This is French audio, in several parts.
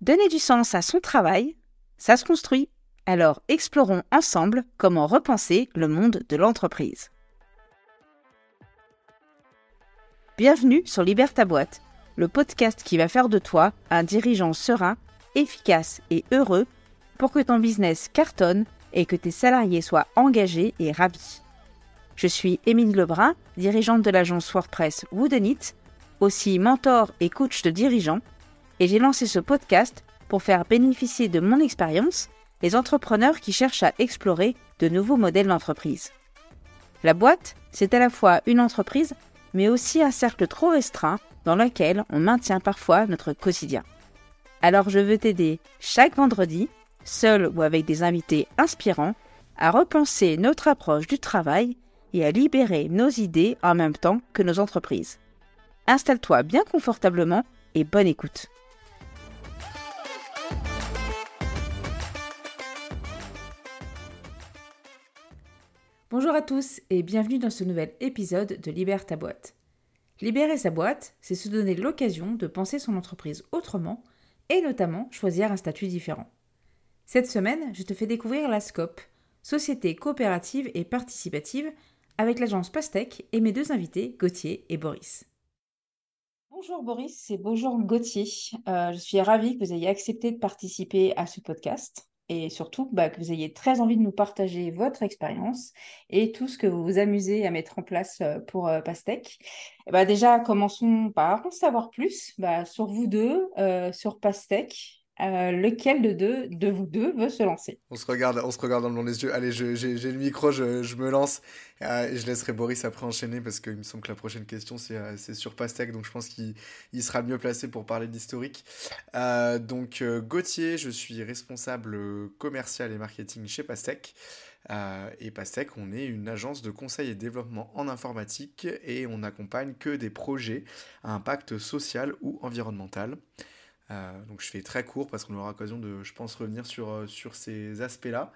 Donner du sens à son travail, ça se construit. Alors explorons ensemble comment repenser le monde de l'entreprise. Bienvenue sur Libère boîte, le podcast qui va faire de toi un dirigeant serein, efficace et heureux pour que ton business cartonne et que tes salariés soient engagés et ravis. Je suis Émile Lebrun, dirigeante de l'agence WordPress Woodenit, aussi mentor et coach de dirigeants, et j'ai lancé ce podcast pour faire bénéficier de mon expérience les entrepreneurs qui cherchent à explorer de nouveaux modèles d'entreprise. La boîte, c'est à la fois une entreprise, mais aussi un cercle trop restreint dans lequel on maintient parfois notre quotidien. Alors je veux t'aider chaque vendredi, seul ou avec des invités inspirants, à repenser notre approche du travail et à libérer nos idées en même temps que nos entreprises. Installe-toi bien confortablement et bonne écoute. Bonjour à tous et bienvenue dans ce nouvel épisode de Libère ta boîte. Libérer sa boîte, c'est se donner l'occasion de penser son entreprise autrement et notamment choisir un statut différent. Cette semaine, je te fais découvrir la SCOP, Société coopérative et participative avec l'agence Pastèque et mes deux invités, Gauthier et Boris. Bonjour Boris et bonjour Gauthier. Euh, je suis ravie que vous ayez accepté de participer à ce podcast et surtout bah, que vous ayez très envie de nous partager votre expérience et tout ce que vous vous amusez à mettre en place euh, pour euh, Pastèque. bah, déjà, commençons par en savoir plus bah, sur vous deux, sur Pastèque euh, lequel de deux de vous deux veut se lancer? On se regarde, on se regarde dans les yeux. Allez, j'ai le micro, je, me lance. Euh, je laisserai Boris après enchaîner parce qu'il me semble que la prochaine question c'est euh, sur Pastèque, donc je pense qu'il sera mieux placé pour parler d'historique. donc Gauthier, je suis responsable commercial et marketing chez Pastèque. et Pastèque, on est une agence de conseil et développement en informatique et on n'accompagne que des projets à impact social ou environnemental. Euh, donc je fais très court parce qu'on aura l'occasion de, je pense, revenir sur, euh, sur ces aspects-là.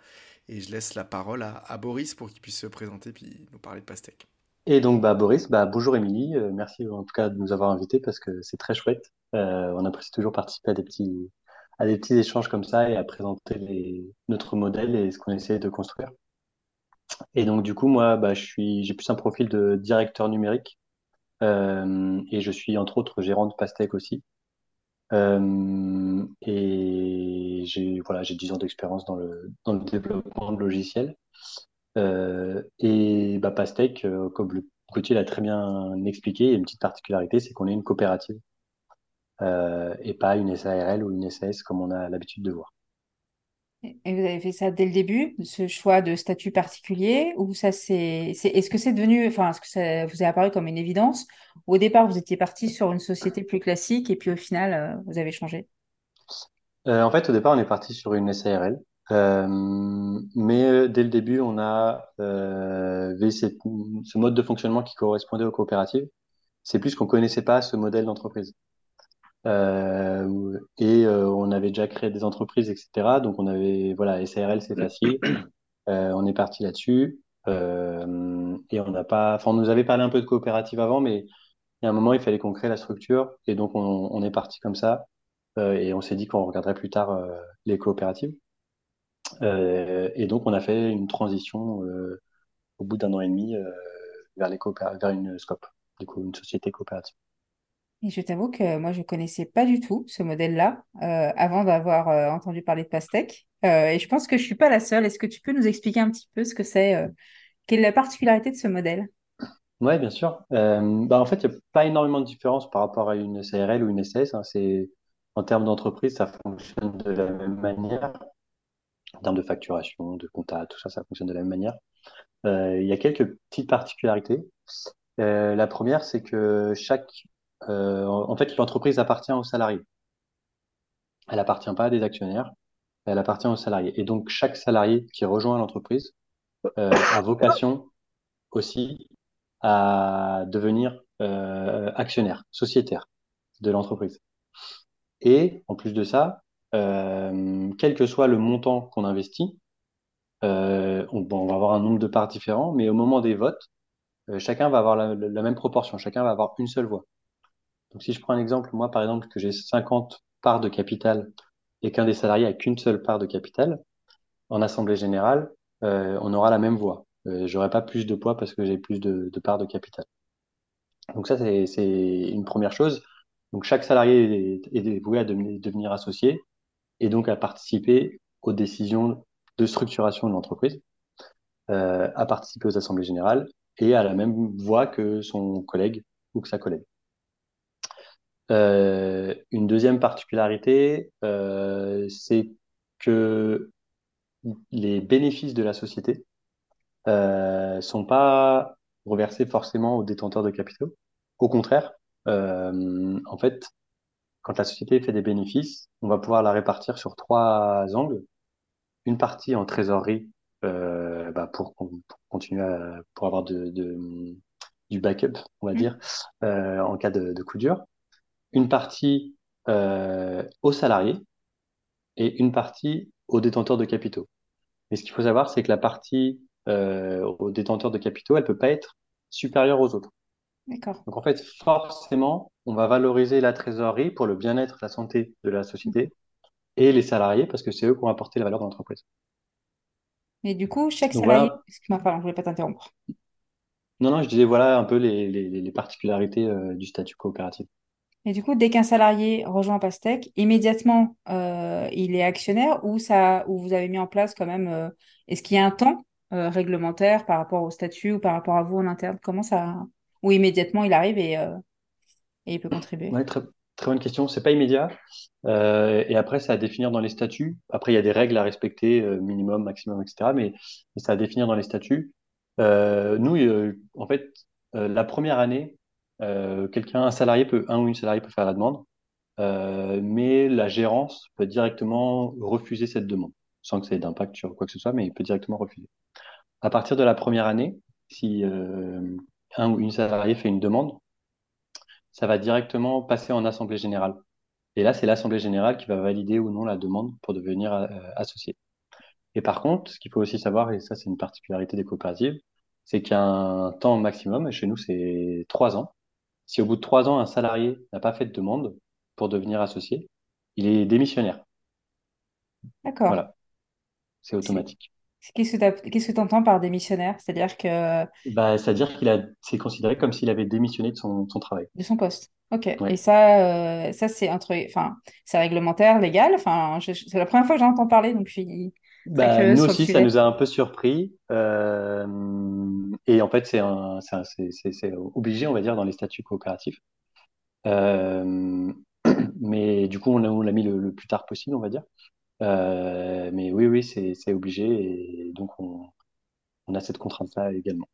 Et je laisse la parole à, Boris pour qu'il puisse se présenter puis nous parler de pastèque. Et donc bah, Boris, bah, bonjour Émilie, euh, merci en tout cas de nous avoir invités parce que c'est très chouette. on apprécie toujours participer à des petits, à des petits échanges comme ça et à présenter notre modèle et ce qu'on essaie de construire. Et donc du coup, moi, bah, j'ai plus un profil de directeur numérique et je suis entre autres gérant de Pastèque aussi. Euh, et j'ai voilà, j'ai 10 ans d'expérience dans le, dans le développement de logiciels. Euh, et bah, Pastèque, euh, comme le Gauthier l'a très bien expliqué, il y a une petite particularité, c'est qu'on est une coopérative et pas une SARL ou une SAS comme on a l'habitude de voir. Et vous avez fait ça dès le début, ce choix de statut particulier, ou ça c'est, est-ce que c'est devenu, enfin, est-ce que ça vous est apparu comme une évidence, ou au départ vous étiez parti sur une société plus classique et puis au final euh, vous avez changé euh, En fait, au départ on est parti sur une SARL, euh, mais dès le début on a vu ce mode de fonctionnement qui correspondait aux coopératives. C'est plus qu'on connaissait pas ce modèle d'entreprise. Euh, et euh, on avait déjà créé des entreprises, etc. Donc on avait, voilà, SARL c'est facile. Euh, on est parti là-dessus. et on n'a pas, enfin on nous avait parlé un peu de coopérative avant, mais il y a un moment il fallait qu'on crée la structure et donc on, est parti comme ça. et on s'est dit qu'on regarderait plus tard les coopératives. et donc on a fait une transition au bout d'un an et demi vers, les vers une SCOP, du coup une société coopérative. Et je t'avoue que moi, je ne connaissais pas du tout ce modèle-là euh, avant d'avoir euh, entendu parler de Pastèque. Euh, et je pense que je ne suis pas la seule. Est-ce que tu peux nous expliquer un petit peu ce que c'est, quelle est la particularité de ce modèle? Oui, bien sûr. bah, en fait, il n'y a pas énormément de différence par rapport à une SARL ou une SAS. Hein. C'est, en termes d'entreprise, ça fonctionne de la même manière. En termes de facturation, de compta, tout ça, ça fonctionne de la même manière. Il y a quelques petites particularités. la première, c'est que chaque euh, en fait, l'entreprise appartient aux salariés. Elle appartient pas à des actionnaires, elle appartient aux salariés. Et donc, chaque salarié qui rejoint l'entreprise euh, a vocation aussi à devenir euh, actionnaire, sociétaire de l'entreprise. Et en plus de ça, quel que soit le montant qu'on investit, on, va avoir un nombre de parts différents, mais au moment des votes, chacun va avoir la, même proportion, chacun va avoir une seule voix. Donc, si je prends un exemple, moi, par exemple, que j'ai 50 parts de capital et qu'un des salariés a qu'une seule part de capital, en assemblée générale, euh, on aura la même voix. Euh, j'aurai pas plus de poids parce que j'ai plus de, parts de capital. Donc ça, c'est une première chose. Donc chaque salarié est, est voué à devenir associé et donc à participer aux décisions de structuration de l'entreprise, euh, à participer aux assemblées générales et à la même voix que son collègue ou que sa collègue. Euh, une deuxième particularité, euh, c'est que les bénéfices de la société euh, sont pas reversés forcément aux détenteurs de capitaux. Au contraire, en fait, quand la société fait des bénéfices, on va pouvoir la répartir sur trois angles. Une partie en trésorerie euh, bah pour, pour, continuer à, pour avoir de, de, du backup, on va mmh. dire, euh, en cas de, de coup dur. Une partie euh, aux salariés et une partie aux détenteurs de capitaux. Mais ce qu'il faut savoir, c'est que la partie euh, aux détenteurs de capitaux, elle peut pas être supérieure aux autres. D'accord. Donc en fait, forcément, on va valoriser la trésorerie pour le bien-être, la santé de la société et les salariés parce que c'est eux qui ont apporté la valeur de l'entreprise. Et du coup, chaque salarié. Excuse-moi, pardon, je voulais pas t'interrompre. Non, non, je disais voilà un peu les, les, les particularités euh, du statut coopératif. Et du coup, dès qu'un salarié rejoint Pastec, immédiatement, euh, il est actionnaire ou ça, ou vous avez mis en place quand même. Euh, est-ce qu'il y a un temps euh, réglementaire par rapport au statut ou par rapport à vous en interne? Comment ça Ou immédiatement, il arrive et, et il peut contribuer? Ouais, très, très bonne question. C'est pas immédiat. Et après, c'est à définir dans les statuts. Après, il y a des règles à respecter, minimum, maximum, etc. Mais, c'est à définir dans les statuts. Nous, en fait, la première année, quelqu'un, un salarié peut, ou une salariée peut faire la demande, euh, mais la gérance peut directement refuser cette demande, sans que ça ait d'impact sur quoi que ce soit, mais il peut directement refuser. À partir de la première année, si euh, un ou une salariée fait une demande, ça va directement passer en assemblée générale. Et là, c'est l'assemblée générale qui va valider ou non la demande pour devenir euh, associé. Et par contre, ce qu'il faut aussi savoir, et ça c'est une particularité des coopératives, c'est qu'il temps maximum, chez nous c'est trois ans, si au bout de trois ans, un salarié n'a pas fait de demande pour devenir associé, il est démissionnaire. D'accord. Voilà. C'est automatique. Qu'est-ce que tu entends par démissionnaire? C'est-à-dire que. Bah, C'est-à-dire qu'il a, c'est considéré comme s'il avait démissionné de son, son travail. De son poste. Ok. Et ça, euh, ça c'est un truc, enfin, c'est réglementaire, légal? Enfin, c'est la première fois que j'en entends parler, donc je suis bah, nous aussi, ça nous a un peu surpris. Euh, et en fait, c'est obligé, on va dire, dans les statuts coopératifs. Euh, mais du coup, on l'a mis le, plus tard possible, on va dire. Euh, mais oui, oui, c'est obligé. Et donc, on, on a cette contrainte-là également.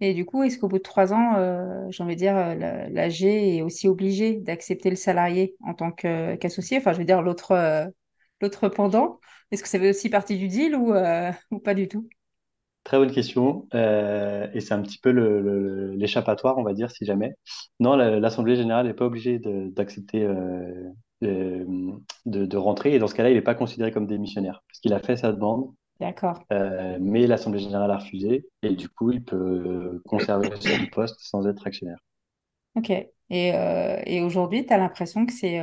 Et du coup, est-ce qu'au bout de trois ans, euh, j'ai envie de dire, l'AG est aussi obligé d'accepter le salarié en tant qu'associé? Enfin, je veux dire, l'autre euh, l'autre pendant est-ce que ça fait aussi partie du deal ou, euh, ou pas du tout? Très bonne question. Euh, et c'est un petit peu l'échappatoire, on va dire, si jamais. Non, l'Assemblée générale n'est pas obligée d'accepter euh, de, de, rentrer. Et dans ce cas-là, il n'est pas considéré comme démissionnaire, parce qu'il a fait sa demande. D'accord. mais l'Assemblée générale a refusé. Et du coup, il peut conserver son poste sans être actionnaire. Ok. Et, et aujourd'hui, tu as l'impression que c'est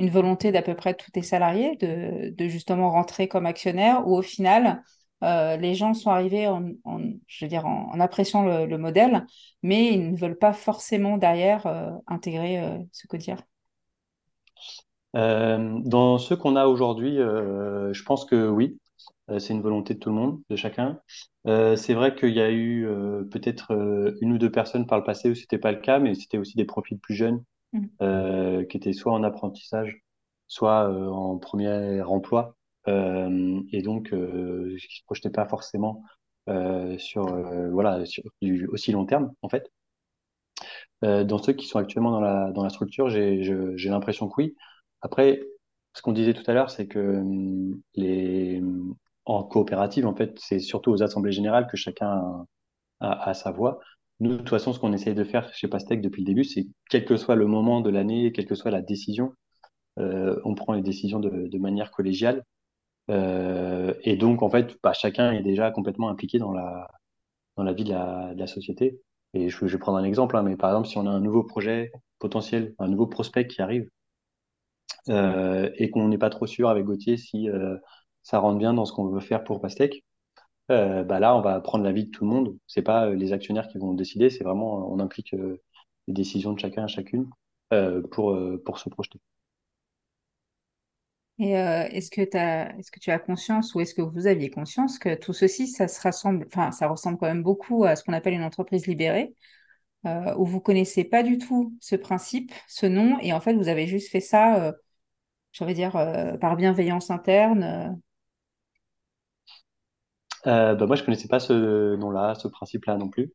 une volonté d'à peu près tous tes salariés de, justement rentrer comme actionnaire ou au final, euh, les gens sont arrivés en, appréciant le, modèle, mais ils ne veulent pas forcément derrière euh, intégrer euh, ce codière. dans ceux qu'on a aujourd'hui, je pense que oui, c'est une volonté de tout le monde, de chacun. c'est vrai qu'il y a eu peut-être une ou deux personnes par le passé où c'était pas le cas, mais c'était aussi des profils plus jeunes Mm. euh, qui étaient soit en apprentissage, soit euh, en premier emploi, euh, et donc qui se projetaient pas forcément sur voilà aussi long terme en fait. dans ceux qui sont actuellement dans la dans la structure, j'ai l'impression que oui. Après, ce qu'on disait tout à l'heure, c'est que les en coopérative, en fait, c'est surtout aux assemblées générales que chacun a sa voix. Nous, de toute façon, ce qu'on essaye de faire chez Pastec depuis le début, c'est quel que soit le moment de l'année, quelle que soit la décision, euh, on prend les décisions de, manière collégiale. Euh, et donc, en fait, bah, chacun est déjà complètement impliqué dans la, dans la vie de la, société. Et je, vais prendre un exemple, hein, mais par exemple, si on a un nouveau projet potentiel, un nouveau prospect qui arrive, et qu'on n'est pas trop sûr avec Gauthier si ça rentre bien dans ce qu'on veut faire pour Pastèque, bah là, on va prendre l'avis de tout le monde. C'est pas les actionnaires qui vont décider, c'est vraiment, on implique les décisions de chacun et chacune pour, pour se projeter. Et est-ce que, est-ce que tu as conscience ou est-ce que vous aviez conscience que tout ceci, ça se rassemble, enfin, ça ressemble quand même beaucoup à ce qu'on appelle une entreprise libérée, euh, où vous connaissez pas du tout ce principe, ce nom, et en fait, vous avez juste fait ça, euh, je vais dire, euh, par bienveillance interne. Bah moi, je connaissais pas ce nom-là, ce principe-là non plus.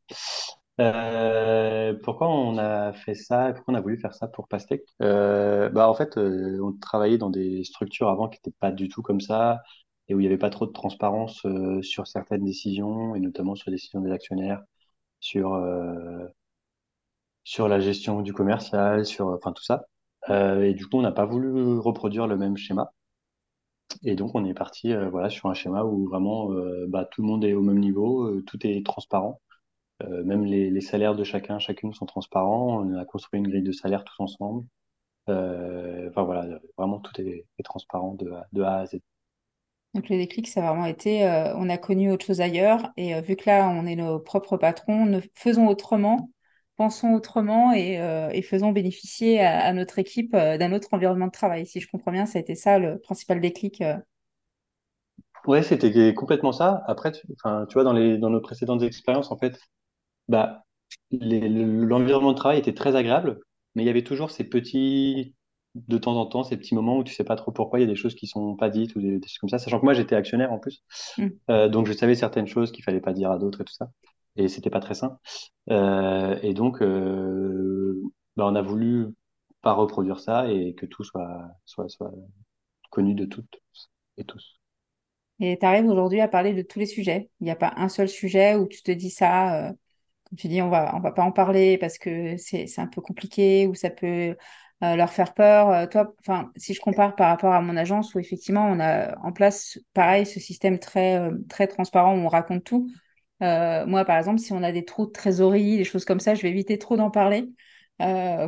Euh, pourquoi on a fait ça? Pourquoi on a voulu faire ça pour Pastèque? Euh, bah en fait, euh, on travaillait dans des structures avant qui n'étaient pas du tout comme ça et où il n'y avait pas trop de transparence euh, sur certaines décisions et notamment sur les décisions des actionnaires, sur euh, sur la gestion du commercial, sur enfin tout ça. Euh, et du coup, on n'a pas voulu reproduire le même schéma. Et donc, on est parti voilà sur un schéma où vraiment bah, tout le monde est au même niveau, tout est transparent. Euh, même les, salaires de chacun, chacune sont transparents. On a construit une grille de salaire tous ensemble. Euh, enfin voilà, vraiment tout est, transparent de, A à Z. Donc le déclic, ça a vraiment été, euh, on a connu autre chose ailleurs et euh, vu que là, on est nos propres patrons, ne, faisons autrement, pensons autrement et, euh, et faisons bénéficier à, à notre équipe d'un autre environnement de travail. Si je comprends bien, ça a été ça le principal déclic. Ouais, c'était complètement ça. Après, tu, tu vois, dans, les, dans nos précédentes expériences, en fait, bah, l'environnement de travail était très agréable, mais il y avait toujours ces petits, de temps en temps, ces petits moments où tu sais pas trop pourquoi il y a des choses qui sont pas dites ou des, choses comme ça, sachant que moi j'étais actionnaire en plus, mm. euh, donc je savais certaines choses qu'il fallait pas dire à d'autres et tout ça, et c'était pas très sain. Euh, et donc, euh, bah, on a voulu pas reproduire ça et que tout soit, soit, soit connu de toutes et tous. Et tu arrives aujourd'hui à parler de tous les sujets. Il n'y a pas un seul sujet où tu te dis ça, comme tu dis, on va, on va pas en parler parce que c'est, un peu compliqué ou ça peut euh, leur faire peur. Euh, toi, enfin, si je compare par rapport à mon agence où effectivement on a en place pareil ce système très, euh, très transparent où on raconte tout. Moi, par exemple, si on a des trous de trésorerie, des choses comme ça, je vais éviter trop d'en parler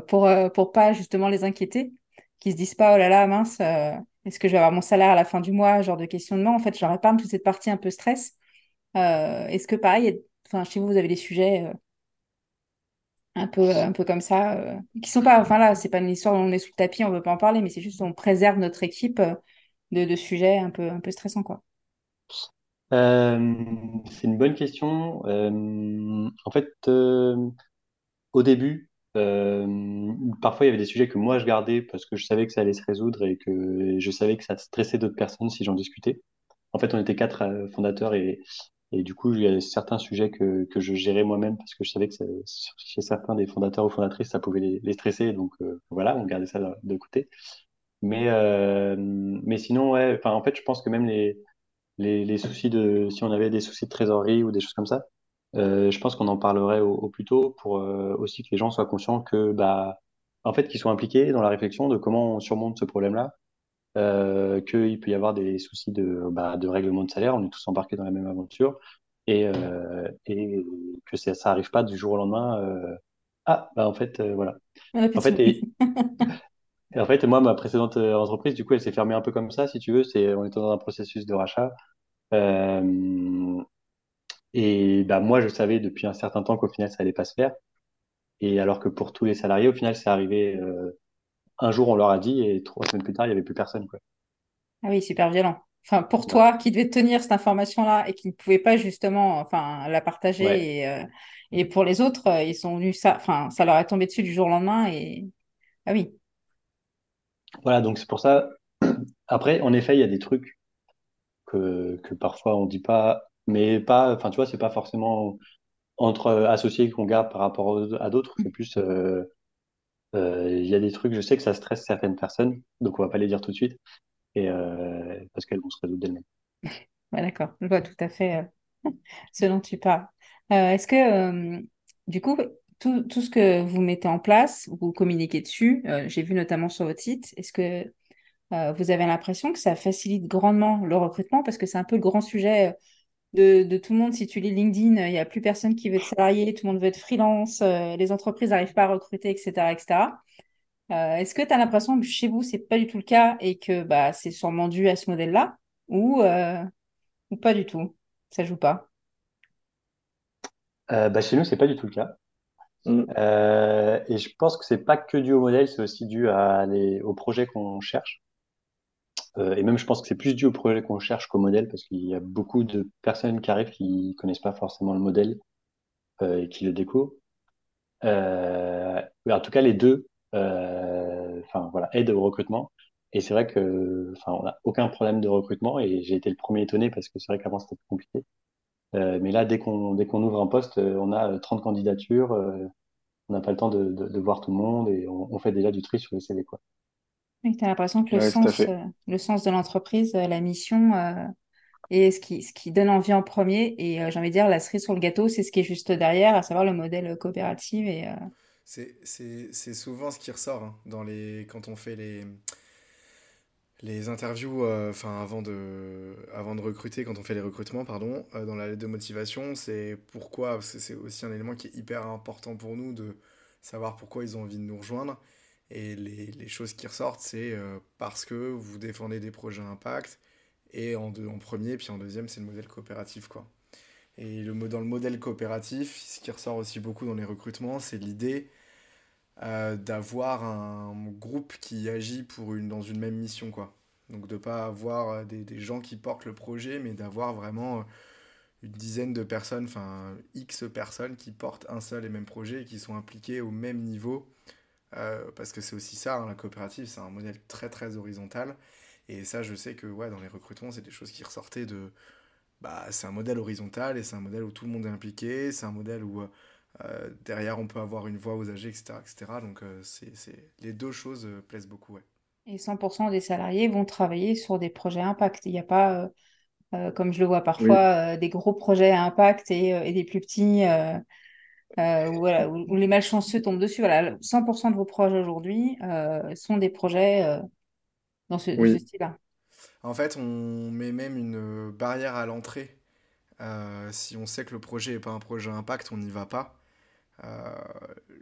pour, pour pas justement les inquiéter, qu'ils se disent pas, oh là là, mince, est-ce que je vais avoir mon salaire à la fin du mois, genre de questionnement. En fait, je leur épargne toute cette partie un peu stress. est-ce que pareil, enfin, chez vous, vous avez des sujets euh, un peu, un peu comme ça, euh, qui sont pas, enfin là, c'est pas une histoire où on est sous le tapis, on veut pas en parler, mais c'est juste on préserve notre équipe euh, de, de, sujets un peu, un peu stressants, quoi. C'est une bonne question. en fait, au début, parfois il y avait des sujets que moi je gardais parce que je savais que ça allait se résoudre et que je savais que ça stressait d'autres personnes si j'en discutais. En fait, on était quatre fondateurs et, et du coup, il y a certains sujets que, que je gérais moi-même parce que je savais que chez certains des fondateurs ou fondatrices, ça pouvait les, stresser. Donc euh, voilà, on gardait ça de, côté. Mais, euh, mais sinon, ouais, en fait, je pense que même les, les, les, soucis de, si on avait des soucis de trésorerie ou des choses comme ça, euh, je pense qu'on en parlerait au, au, plus tôt pour euh, aussi que les gens soient conscients que, bah, en fait, qu'ils soient impliqués dans la réflexion de comment on surmonte ce problème-là euh, qu'il peut y avoir des soucis de, bah, de règlement de salaire, on est tous embarqués dans la même aventure, et, euh, et que ça n'arrive pas du jour au lendemain. Ah, bah en fait, voilà. En fait, et, et, en fait, moi, ma précédente euh, entreprise, du coup, elle s'est fermée un peu comme ça, si tu veux. C'est, on était dans un processus de rachat. Euh, et bah, moi, je savais depuis un certain temps qu'au final, ça allait pas se faire. Et alors que pour tous les salariés, au final, c'est arrivé euh, un jour, on leur a dit, et trois semaines plus tard, il n'y avait plus personne. Quoi. Ah oui, super violent. Enfin, pour toi, qui devais tenir cette information-là et qui ne pouvait pas justement, enfin, la partager et, euh, et pour les autres, ils sont venus ça, enfin, ça leur est tombé dessus du jour au lendemain et ah oui. Voilà, donc c'est pour ça. Après, en effet, il y a des trucs que, parfois on dit pas, mais pas, enfin, tu vois, c'est pas forcément entre associés qu'on garde par rapport à d'autres, c'est plus euh, euh, il y a des trucs, je sais que ça stresse certaines personnes, donc on va pas les dire tout de suite, euh, parce qu'elles vont se résoudre d'elles-mêmes. D'accord, je vois tout à fait ce dont tu parles. Est-ce que, du coup, tout, tout, ce que vous mettez en place, vous communiquez dessus, j'ai vu notamment sur votre site, est-ce que vous avez l'impression que ça facilite grandement le recrutement? Parce que c'est un peu le grand sujet de, tout le monde. Si tu lis LinkedIn, il n'y a plus personne qui veut être salarié, tout le monde veut être freelance, euh, les entreprises n'arrivent pas à recruter, etc., etc. Est-ce que tu as l'impression que chez vous, c'est pas du tout le cas et que bah, c'est sûrement dû à ce modèle-là? Ou, ou pas du tout? Ça joue pas? bah, chez nous, c'est pas du tout le cas. Mm. Euh, et je pense que c'est pas que dû au modèle, c'est aussi dû au projet qu'on cherche. Euh, et même, je pense que c'est plus dû au projet qu'on cherche qu'au modèle, parce qu'il y a beaucoup de personnes qui arrivent qui connaissent pas forcément le modèle euh, et qui le découvrent. En tout cas, les deux, enfin voilà, aident au recrutement. Et c'est vrai que, enfin, on n'a aucun problème de recrutement. Et j'ai été le premier étonné parce que c'est vrai qu'avant c'était plus compliqué. Euh, mais là, dès qu'on dès qu'on ouvre un poste, on a 30 candidatures on n'a pas le temps de, de, voir tout le monde et on, on, fait déjà du tri sur les CV. Quoi. tu as l'impression que le, sens, euh, le sens de l'entreprise, euh, la mission, euh, est ce qui, ce qui donne envie en premier. Et euh, j'ai envie de dire, la cerise sur le gâteau, c'est ce qui est juste derrière, à savoir le modèle coopératif. Et, C'est souvent ce qui ressort hein, dans les, quand on fait les, les interviews, euh, enfin avant de, avant de recruter, quand on fait les recrutements, pardon, euh, dans la lettre de motivation, c'est pourquoi, c'est aussi un élément qui est hyper important pour nous de savoir pourquoi ils ont envie de nous rejoindre. Et les, les choses qui ressortent, c'est euh, parce que vous défendez des projets impact, et en, deux, en premier, puis en deuxième, c'est le modèle coopératif, quoi. Et le, dans le modèle coopératif, ce qui ressort aussi beaucoup dans les recrutements, c'est l'idée euh, d'avoir un groupe qui agit pour une, dans une même mission. Quoi. Donc de ne pas avoir euh, des, gens qui portent le projet, mais d'avoir vraiment euh, une dizaine de personnes, enfin X personnes qui portent un seul et même projet et qui sont impliquées au même niveau. parce que c'est aussi ça, hein, la coopérative, c'est un modèle très très horizontal. Et ça, je sais que ouais, dans les recrutements, c'est des choses qui ressortaient de... Bah, c'est un modèle horizontal et c'est un modèle où tout le monde est impliqué, c'est un modèle où euh, derrière, on peut avoir une voix aux âgés, etc. etc. donc, euh, c'est, les deux choses euh, plaisent beaucoup. Ouais. Et 100% des salariés vont travailler sur des projets impact. Il n'y a pas, comme je le vois parfois, des gros projets à impact et, et des plus petits où, voilà, où, les malchanceux tombent dessus. Voilà, 100% de vos projets aujourd'hui sont des projets dans ce, ce style-là. En fait, on met même une barrière à l'entrée. si on sait que le projet n'est pas un projet impact, on n'y va pas. Euh,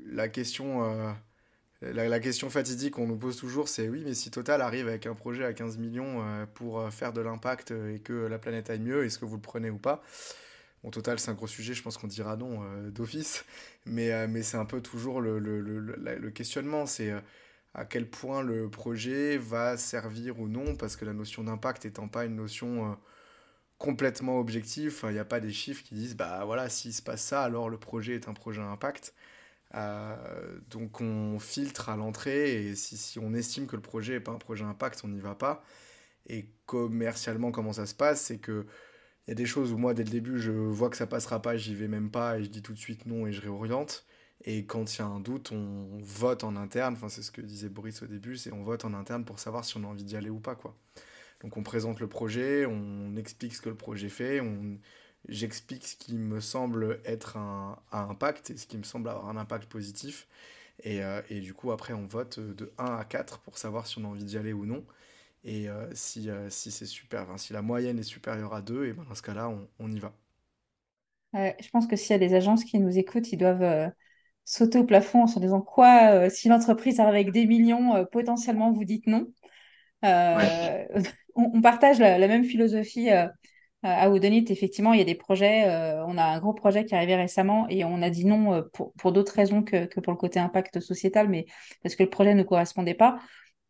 la question euh, la, question fatidique qu'on nous pose toujours, c'est oui, mais si Total arrive avec un projet à 15 millions euh, pour faire de l'impact et que la planète aille mieux, est-ce que vous le prenez ou pas? Bon, Total, c'est un gros sujet, je pense qu'on dira non d'office, mais, mais c'est un peu toujours le, le, questionnement, c'est à quel point le projet va servir ou non, parce que la notion d'impact étant pas une notion complètement objectif. Il n'y a pas des chiffres qui disent, bah voilà, s'il se passe ça, alors le projet est un projet impact. Euh, donc on filtre à l'entrée et si, si, on estime que le projet n'est pas un projet impact, on n'y va pas. Et commercialement, comment ça se passe C'est que il y a des choses où moi, dès le début, je vois que ça passera pas, j'y vais même pas et je dis tout de suite non et je réoriente. Et quand il y a un doute, on vote en interne. Enfin, c'est ce que disait Boris au début, c'est on vote en interne pour savoir si on a envie d'y aller ou pas, quoi. Donc on présente le projet, on explique ce que le projet fait, on... j'explique ce qui me semble être un, impact et ce qui me semble avoir un impact positif. Et, euh, du coup, après, on vote de 1 à 4 pour savoir si on a envie d'y aller ou non. Et euh, si, euh, si c'est super, si la moyenne est supérieure à 2, et ben dans ce cas-là, on, on, y va. je pense que s'il y a des agences qui nous écoutent, ils doivent sauter au plafond en se disant quoi, si l'entreprise arrive avec des millions, potentiellement vous dites non. on, partage la, même philosophie euh, à Woodonit. Effectivement, il y a des projets. Euh, on a un gros projet qui est arrivé récemment et on a dit non euh, pour, d'autres raisons que, pour le côté impact sociétal, mais parce que le projet ne correspondait pas.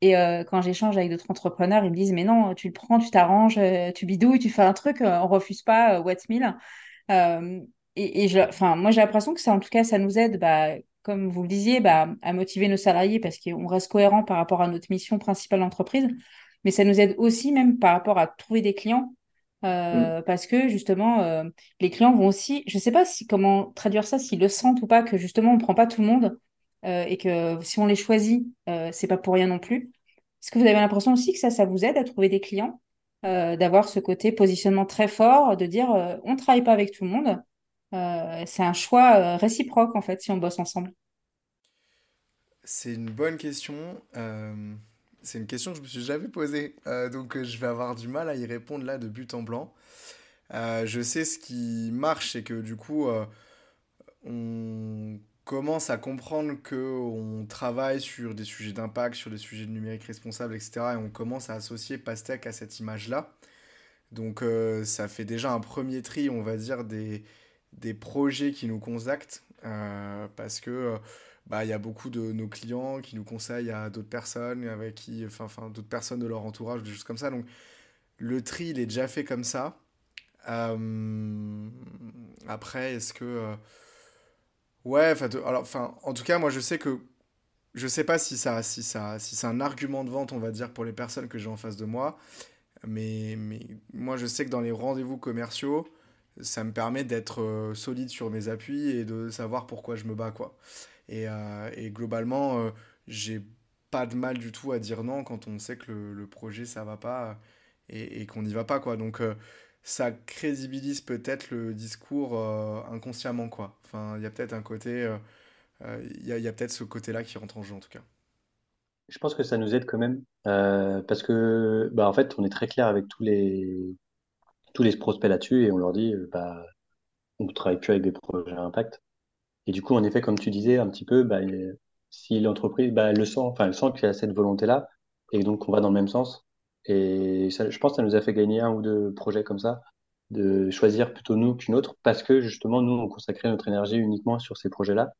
Et quand j'échange avec d'autres entrepreneurs, ils me disent Mais non, tu le prends, tu t'arranges, tu bidouilles, tu fais un truc, on refuse pas, what mille. et, et moi, j'ai l'impression que ça, en tout cas, ça nous aide, bah, comme vous le disiez, bah, à motiver nos salariés parce qu'on reste cohérent par rapport à notre mission principale d'entreprise mais ça nous aide aussi même par rapport à trouver des clients. Euh, mm. Parce que justement, euh, les clients vont aussi, je ne sais pas si comment traduire ça, s'ils le sentent ou pas, que justement on ne prend pas tout le monde euh, et que si on les choisit, c'est pas pour rien non plus. Est-ce que vous avez l'impression aussi que ça, ça vous aide à trouver des clients, d'avoir ce côté positionnement très fort, de dire on ne travaille pas avec tout le monde, c'est un choix réciproque en fait si on bosse ensemble. C'est une bonne question. C'est une question que je me suis jamais posée, euh, donc euh, je vais avoir du mal à y répondre là de but en blanc. Euh, je sais ce qui marche, c'est que du coup, on commence à comprendre qu'on travaille sur des sujets d'impact, sur des sujets de numérique responsable, etc. Et on commence à associer Pastèque à cette image-là. Donc euh, ça fait déjà un premier tri, on va dire, des, des projets qui nous contactent. Euh, parce que euh, bah, il y a beaucoup de nos clients qui nous conseillent à d'autres personnes, avec qui, enfin, enfin d'autres personnes de leur entourage, des choses comme ça. Donc le tri, il est déjà fait comme ça. après, est-ce que Ouais, alors, enfin, en tout cas, moi, je sais que je sais pas si ça, si ça, si c'est un argument de vente, on va dire, pour les personnes que j'ai en face de moi, mais, mais moi, je sais que dans les rendez-vous commerciaux, ça me permet d'être euh, solide sur mes appuis et de savoir pourquoi je me bats, quoi. Et, euh, et globalement, euh, j'ai pas de mal du tout à dire non quand on sait que le, projet, ça va pas et, et qu'on n'y va pas, quoi. Donc, ça crédibilise peut-être le discours inconsciemment, quoi. Enfin, il y a peut-être un côté... Il y a, a peut-être ce côté-là qui rentre en jeu, en tout cas. Je pense que ça nous aide quand même, parce que, bah, en fait, on est très clair avec tous les, tous les prospects là-dessus, et on leur dit, bah, on ne travaille plus avec des projets à impact. Et du coup, en effet, comme tu disais un petit peu, bah, si l'entreprise, bah, le sent, enfin, elle sent qu'il y a cette volonté-là, et donc on va dans le même sens, et je pense que ça nous a fait gagner un ou deux projets comme ça, de choisir plutôt nous qu'une autre, parce que justement, nous, on consacrait notre énergie uniquement sur ces projets-là.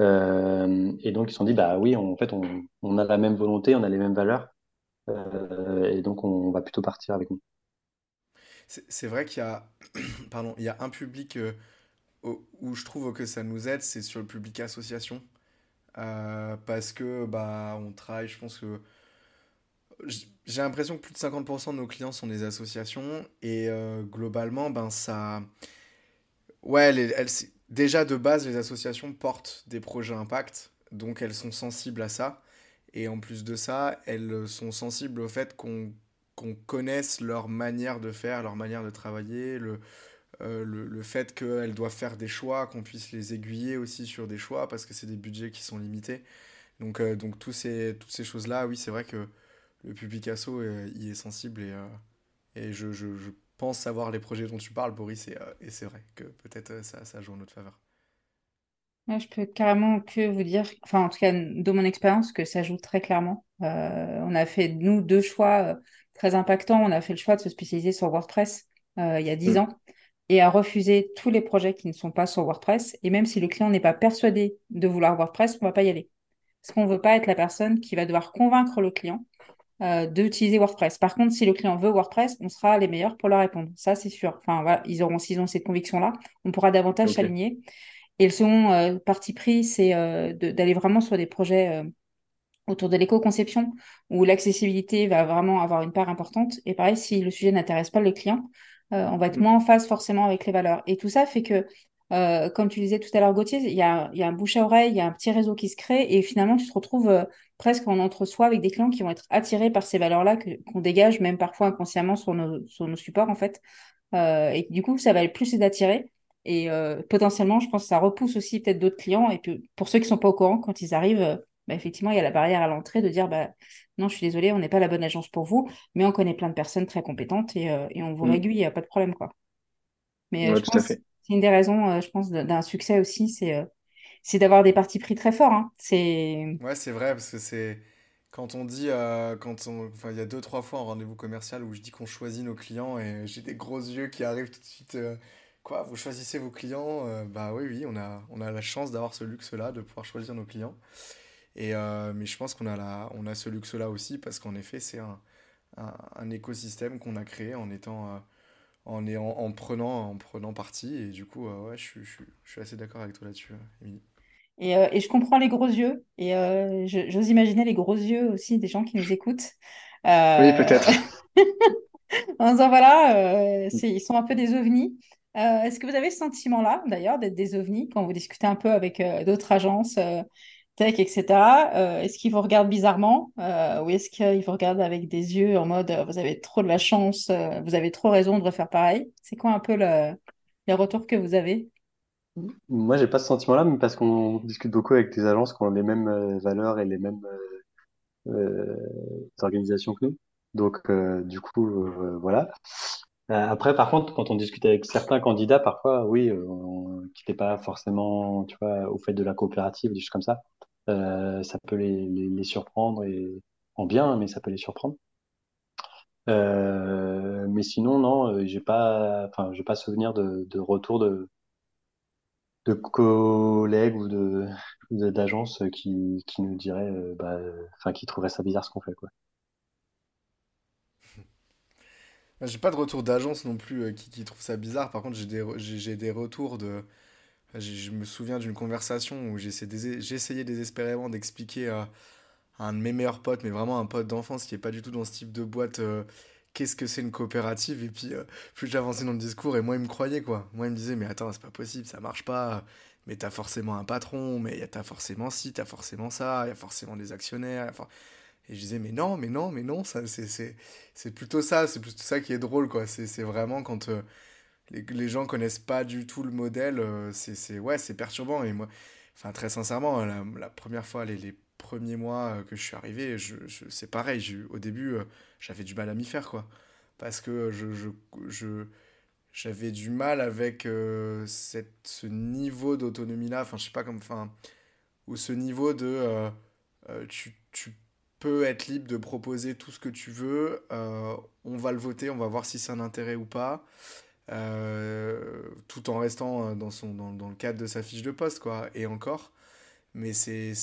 Euh, et donc, ils se sont dit, bah oui, en fait, on, on, a la même volonté, on a les mêmes valeurs, euh, et donc on, va plutôt partir avec nous. C'est vrai qu'il y a, pardon, il y a un public euh, où je trouve que ça nous aide, c'est sur le public association, euh, parce que bah on travaille, je pense que j'ai l'impression que plus de 50% de nos clients sont des associations et euh, globalement, ben ça. Ouais, elles, déjà de base, les associations portent des projets impact, donc elles sont sensibles à ça. Et en plus de ça, elles sont sensibles au fait qu'on qu'on connaisse leur manière de faire, leur manière de travailler, le, euh, le, le, fait qu'elles doivent faire des choix, qu'on puisse les aiguiller aussi sur des choix parce que c'est des budgets qui sont limités. Donc, euh, donc tous ces, toutes ces choses-là, oui, c'est vrai que le public asso euh, y est sensible et, et je, je, pense savoir les projets dont tu parles, Boris, et, et c'est vrai que peut-être ça, ça joue en notre faveur. je peux carrément que vous dire, enfin en tout cas de mon expérience, que ça joue très clairement. On a fait, nous, deux choix très impactants. On a fait le choix de se spécialiser sur WordPress euh, il y a dix mmh. ans et à refuser tous les projets qui ne sont pas sur WordPress. Et même si le client n'est pas persuadé de vouloir WordPress, on ne va pas y aller. Parce qu'on ne veut pas être la personne qui va devoir convaincre le client euh, d'utiliser WordPress. Par contre, si le client veut WordPress, on sera les meilleurs pour leur répondre. Ça, c'est sûr. Enfin, voilà, ils auront, s'ils ont cette conviction-là, on pourra davantage okay. s'aligner. Et le second euh, parti pris, c'est d'aller vraiment sur des projets autour de l'éco-conception où l'accessibilité va vraiment avoir une part importante. Et pareil, si le sujet n'intéresse pas le client, euh, on va être mm. moins en phase forcément avec les valeurs. Et tout ça fait que euh, comme tu disais tout à l'heure, Gauthier, il y a, y a, un bouche à oreille, il y a un petit réseau qui se crée et finalement, tu te retrouves euh, presque en entre-soi avec des clients qui vont être attirés par ces valeurs-là qu'on dégage, même parfois inconsciemment sur nos, sur nos supports, en fait. Et du coup, ça va plus d'attirer. Et euh, potentiellement, je pense que ça repousse aussi peut-être d'autres clients. Et puis, pour ceux qui sont pas au courant, quand ils arrivent, bah, effectivement, il y a la barrière à l'entrée de dire bah, non, je suis désolé, on n'est pas la bonne agence pour vous, mais on connaît plein de personnes très compétentes et, et on vous mmh. réduit, il n'y a pas de problème. quoi. Mais ouais, je pense c'est une des raisons, euh, je pense, d'un succès aussi, c'est euh, c'est d'avoir des partis pris très forts. Hein. C'est... Ouais, c'est vrai, parce que c'est. Quand on dit, euh, quand on, enfin, il y a deux trois fois en rendez-vous commercial où je dis qu'on choisit nos clients et j'ai des gros yeux qui arrivent tout de suite. Euh, quoi, vous choisissez vos clients euh, Bah oui, oui, on a, on a la chance d'avoir ce luxe-là de pouvoir choisir nos clients. Et mais je pense qu'on a la, on a ce luxe-là aussi parce qu'en effet, c'est un, un, un, écosystème qu'on a créé en étant en, en, en, prenant, en prenant parti. Et du coup, euh, ouais, je, je, je, suis assez d'accord avec toi là-dessus, Émilie. Et, euh, et, je comprends les gros yeux. Et euh, j'ose imaginer les gros yeux aussi des gens qui nous écoutent. Euh, oui, peut-être. en disant, voilà, ils sont un peu des ovnis. Est-ce que vous avez ce sentiment-là, d'ailleurs, d'être des ovnis quand vous discutez un peu avec d'autres agences tech, etc. Euh, est-ce qu'ils vous regardent bizarrement euh, ou est-ce qu'ils vous regardent avec des yeux en mode vous avez trop de la chance, euh, vous avez trop raison de refaire pareil? C'est quoi un peu le, les retours que vous avez? Moi, j'ai pas ce sentiment-là, mais parce qu'on discute beaucoup avec des agences qui ont les mêmes euh, valeurs et les mêmes euh, organisations que nous. Donc, du coup, voilà. Euh, après, par contre, quand on discute avec certains candidats, parfois, oui, euh, on- qui n'étaient pas forcément, tu vois, au fait de la coopérative, des choses comme ça, euh, ça peut les, les, surprendre et en bien, mais ça peut les surprendre. Euh, mais sinon, non, euh, j'ai pas, enfin, j'ai pas souvenir de, de retour de, de collègues ou de, d'agences qui, qui nous diraient, bah, qui trouveraient ça bizarre ce qu'on fait, quoi. J'ai pas de retour d'agence non plus qui, qui trouve ça bizarre. Par contre, j'ai des, j'ai des retours de. Je me souviens d'une conversation où j'essayais désespérément d'expliquer à, un de mes meilleurs potes, mais vraiment un pote d'enfance qui est pas du tout dans ce type de boîte, euh, qu'est-ce que c'est une coopérative? Et puis, euh, plus j'avançais dans le discours, et moi, il me croyait, quoi. Moi, il me disait, mais attends, c'est pas possible, ça marche pas. Mais t'as forcément un patron, mais t'as forcément ci, t'as forcément ça, il y a forcément des actionnaires. Et je disais, mais non, mais non, mais non, c'est, plutôt ça, c'est plutôt ça qui est drôle, quoi. C'est vraiment quand euh, les, les gens connaissent pas du tout le modèle, euh, c'est, ouais, c'est perturbant. Et moi, enfin, très sincèrement, la, la première fois, les, les premiers mois euh, que je suis arrivé, je, je- c'est pareil, au début, euh, j'avais du mal à m'y faire, quoi. Parce que je, je, je- j'avais du mal avec cette, ce niveau d'autonomie-là, enfin, je sais pas comme, enfin, ou ce niveau de tu, tu peux être libre de proposer tout ce que tu veux, on va le voter, on va voir si c'est un intérêt ou pas, euh, tout en restant euh, dans, son, dans, dans le cadre de sa fiche de poste, quoi, et encore. Mais c'est.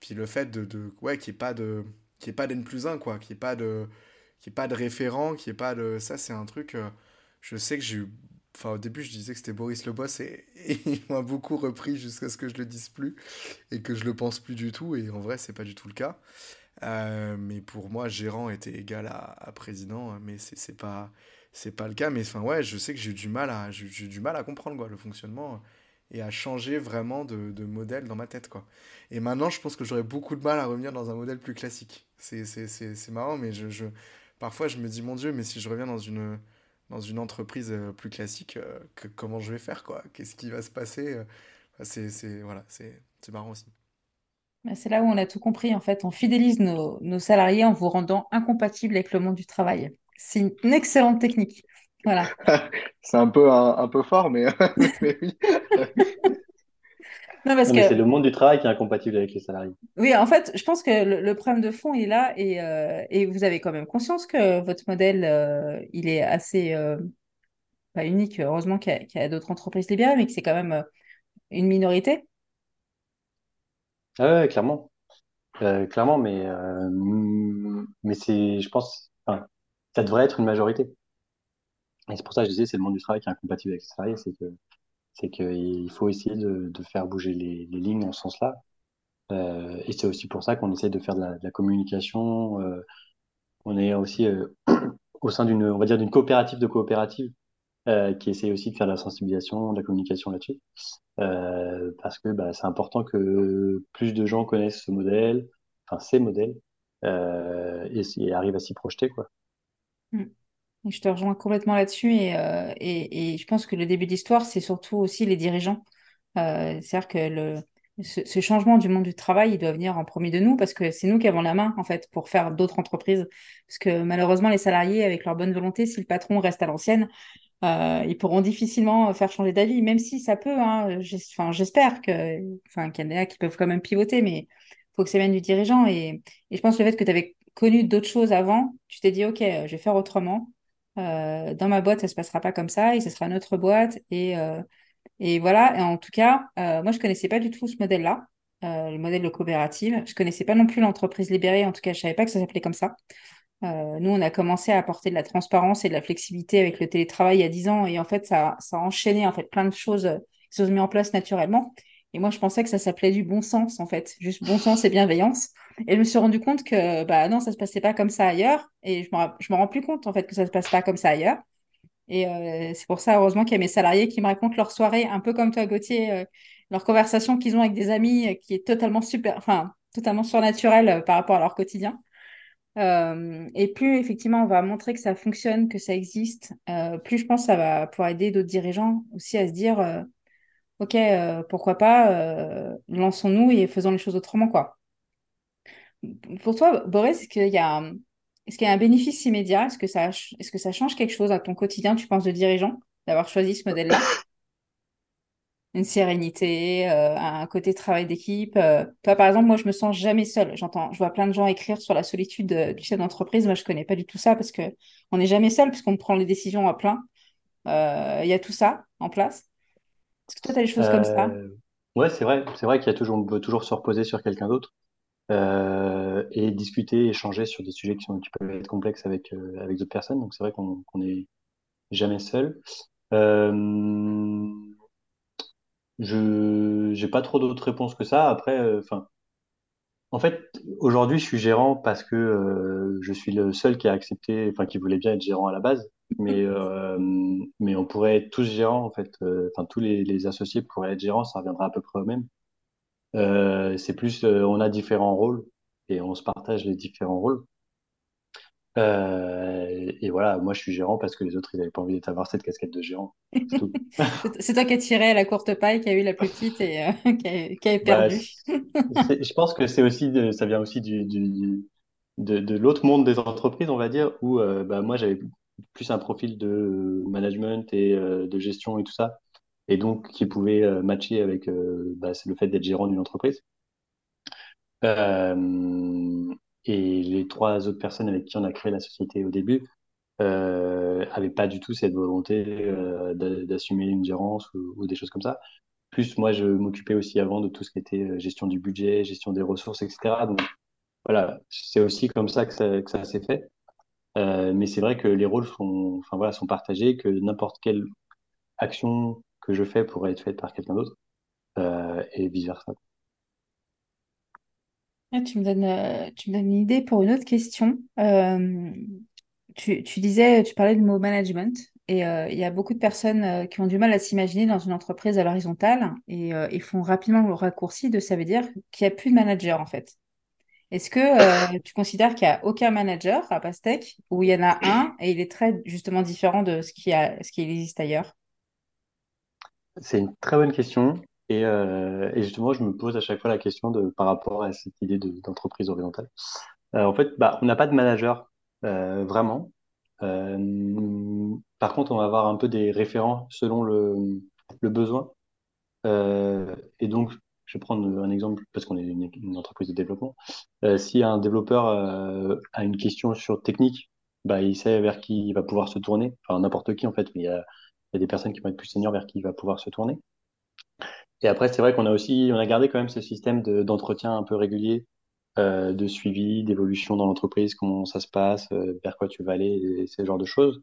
Puis le fait de, de... ouais, qu'il n'y ait pas de... ait pas d'N plus un quoi, qu'il n'y ait pas de... qu'il y ait pas de référent, n'y ait pas de... Ça, c'est un truc... euh, je sais que j'ai eu... Enfin, au début, je disais que c'était Boris le boss et, il m'a beaucoup repris jusqu'à ce que je le dise plus et que je le pense plus du tout. Et en vrai, c'est pas du tout le cas. Mais pour moi, gérant était égal à, à président, mais c'est c'est pas c'est pas le cas. Mais enfin ouais, je sais que j'ai du mal à j'ai du mal à comprendre quoi le fonctionnement et à changer vraiment de, modèle dans ma tête quoi. Et maintenant, je pense que j'aurais beaucoup de mal à revenir dans un modèle plus classique. C'est marrant, mais je, je parfois je me dis mon Dieu, mais si je reviens dans une dans une entreprise euh, plus classique, euh, que- comment je vais faire quoi? Qu'est-ce qui va se passer? euh? C'est voilà, marrant aussi. Bah, C'est là où on a tout compris, en fait. On fidélise nos, nos salariés en vous rendant incompatibles avec le monde du travail. C'est une excellente technique. Voilà. C'est un peu un, un peu fort, mais, mais oui. Non, parce Non, mais c'est le monde du travail qui est incompatible avec les salariés. oui, en fait, je pense que le, le problème de fond est là et, euh, et vous avez quand même conscience que votre modèle, euh, il est assez, euh, pas unique, heureusement qu'il y a, d'autres entreprises libérales, mais que c'est quand même une minorité. Ah ouais, clairement. Euh, clairement, mais, mais c'est, je pense, enfin, ça devrait être une majorité. Et c'est pour ça que je disais, c'est le monde du travail qui est incompatible avec les salariés, c'est que, c'est qu'il faut essayer de, faire bouger les, lignes dans ce sens-là. Euh, et c'est aussi pour ça qu'on essaie de faire de la, communication. euh, on est aussi euh, au sein d'une, on va dire, d'une coopérative de coopératives euh, qui essaie aussi de faire de la sensibilisation, de la communication là-dessus. Parce que bah, c'est important que plus de gens connaissent ce modèle, enfin ces modèles, et, et arrivent à s'y projeter, quoi. Mm. Je te rejoins complètement là-dessus et, euh, et, et je pense que le début d'histoire, c'est surtout aussi les dirigeants. Euh, c'est-à-dire que le, ce, changement du monde du travail, il doit venir en premier de nous parce que c'est nous qui avons la main, en fait, pour faire d'autres entreprises. Parce que malheureusement, les salariés, avec leur bonne volonté, si le patron reste à l'ancienne, euh, ils pourront difficilement faire changer d'avis, même si ça peut. Hein, j'espère que, enfin, qu'il y en a qui peuvent quand même pivoter, mais il faut que ça vienne du dirigeant. Et, et je pense que le fait que tu avais connu d'autres choses avant, tu t'es dit, OK, je vais faire autrement. Euh, dans ma boîte, ça se passera pas comme ça et ce sera notre boîte. Et, euh, et voilà, en tout cas, euh, moi, je connaissais pas du tout ce modèle-là, euh, le modèle de coopérative. Je connaissais pas non plus l'entreprise libérée, en tout cas, je savais pas que ça s'appelait comme ça. Euh, nous, on a commencé à apporter de la transparence et de la flexibilité avec le télétravail il y a 10 ans, et en fait, ça, ça a enchaîné en fait plein de choses euh, qui se sont mises en place naturellement. Et moi, je pensais que ça s'appelait du bon sens, en fait, juste bon sens et bienveillance. Et je me suis rendu compte que bah non, ça se passait pas comme ça ailleurs, et je me, rends plus compte en fait que ça se passe pas comme ça ailleurs. Et euh, c'est pour ça, heureusement, qu'il y a mes salariés qui me racontent leur soirée, un peu comme toi, Gauthier, euh, leur conversation qu'ils ont avec des amis, euh, qui est totalement super, enfin, totalement surnaturelle par rapport à leur quotidien. Et plus effectivement on va montrer que ça fonctionne, que ça existe, plus je pense que ça va pouvoir aider d'autres dirigeants aussi à se dire, ok, euh, pourquoi pas, euh, lançons-nous et faisons les choses autrement, quoi. Pour toi, Boris, est-ce qu'il y a un bénéfice immédiat? Est-ce que ça, change quelque chose à ton quotidien, tu penses, de dirigeant, d'avoir choisi ce modèle-là? Une sérénité, euh, un côté travail d'équipe. Toi, par exemple, moi, je me sens jamais seule. J'entends, je vois plein de gens écrire sur la solitude du chef d'entreprise. Moi, je connais pas du tout ça parce que on n'est jamais seul puisqu'on prend les décisions à plein. Il y a tout ça en place. Est-ce que toi, tu as des choses comme ça? Euh, ouais, c'est vrai, c'est vrai qu'il y a toujours, peut toujours se reposer sur quelqu'un d'autre euh, et discuter, échanger sur des sujets qui peuvent être complexes avec, euh, avec d'autres personnes. Donc c'est vrai qu'on qu'on est jamais seul. Je j'ai pas trop d'autres réponses que ça. Après, enfin, en fait, aujourd'hui, je suis gérant parce que je suis le seul qui a accepté, enfin, qui voulait bien être gérant à la base. Mais euh, mais on pourrait être tous gérants en fait. Euh, Enfin, tous les, les associés pourraient être gérants, ça reviendra à peu près au même. Euh, c'est plus, euh, on a différents rôles et on se partage les différents rôles. Et voilà, moi je suis gérant parce que les autres ils n'avaient pas envie d'avoir cette casquette de gérant. C'est toi qui as tiré la courte paille, qui a eu la plus petite et qui a, qui a Bah, perdu. je pense que c'est aussi de- ça vient aussi du, du- de, de l'autre monde des entreprises, on va dire, où euh, bah, moi j'avais plus un profil de management et euh, de gestion et tout ça, et donc qui pouvait euh, matcher avec euh, bah, le fait d'être gérant d'une entreprise. Euh, et les trois autres personnes avec qui on a créé la société au début euh, avaient pas du tout cette volonté euh, d'a- d'assumer une gérance ou, des choses comme ça. Plus moi, je m'occupais aussi avant de tout ce qui était euh, gestion du budget, gestion des ressources, etc. Donc voilà, c'est aussi comme ça, que ça s'est fait. Euh, mais c'est vrai que les rôles sont, enfin voilà, sont partagés, que n'importe quelle action que je fais pourrait être faite par quelqu'un d'autre, euh, et vice-versa. Ah, tu me donnes, euh, tu me donnes une idée pour une autre question. Tu, tu disais, tu parlais du mot management et il y a beaucoup de personnes qui ont du mal à s'imaginer dans une entreprise à l'horizontale et, ils font rapidement le raccourci de ça veut dire qu'il n'y a plus de manager en fait. Est-ce que euh, tu considères qu'il n'y a aucun manager à Pastèque ou il y en a un et il est très justement différent de ce qui a, ce qui existe ailleurs? C'est une très bonne question. Et, euh, justement, je me pose à chaque fois la question de, par rapport à cette idée de- d'entreprise horizontale. Euh, en fait, bah, on n'a pas de manager vraiment. Par contre, on va avoir un peu des référents selon le, le besoin. Et donc, je vais prendre un exemple parce qu'on est une, entreprise de développement. Euh, si un développeur euh, a une question sur technique, bah, il sait vers qui il va pouvoir se tourner. Enfin, n'importe qui en fait, mais il y a, des personnes qui vont être plus seniors vers qui il va pouvoir se tourner. Et après, c'est vrai qu'on a aussi, on a gardé quand même ce système de, d'entretien un peu régulier, euh, de suivi, d'évolution dans l'entreprise, comment ça se passe, vers quoi tu vas aller, et ce genre de choses,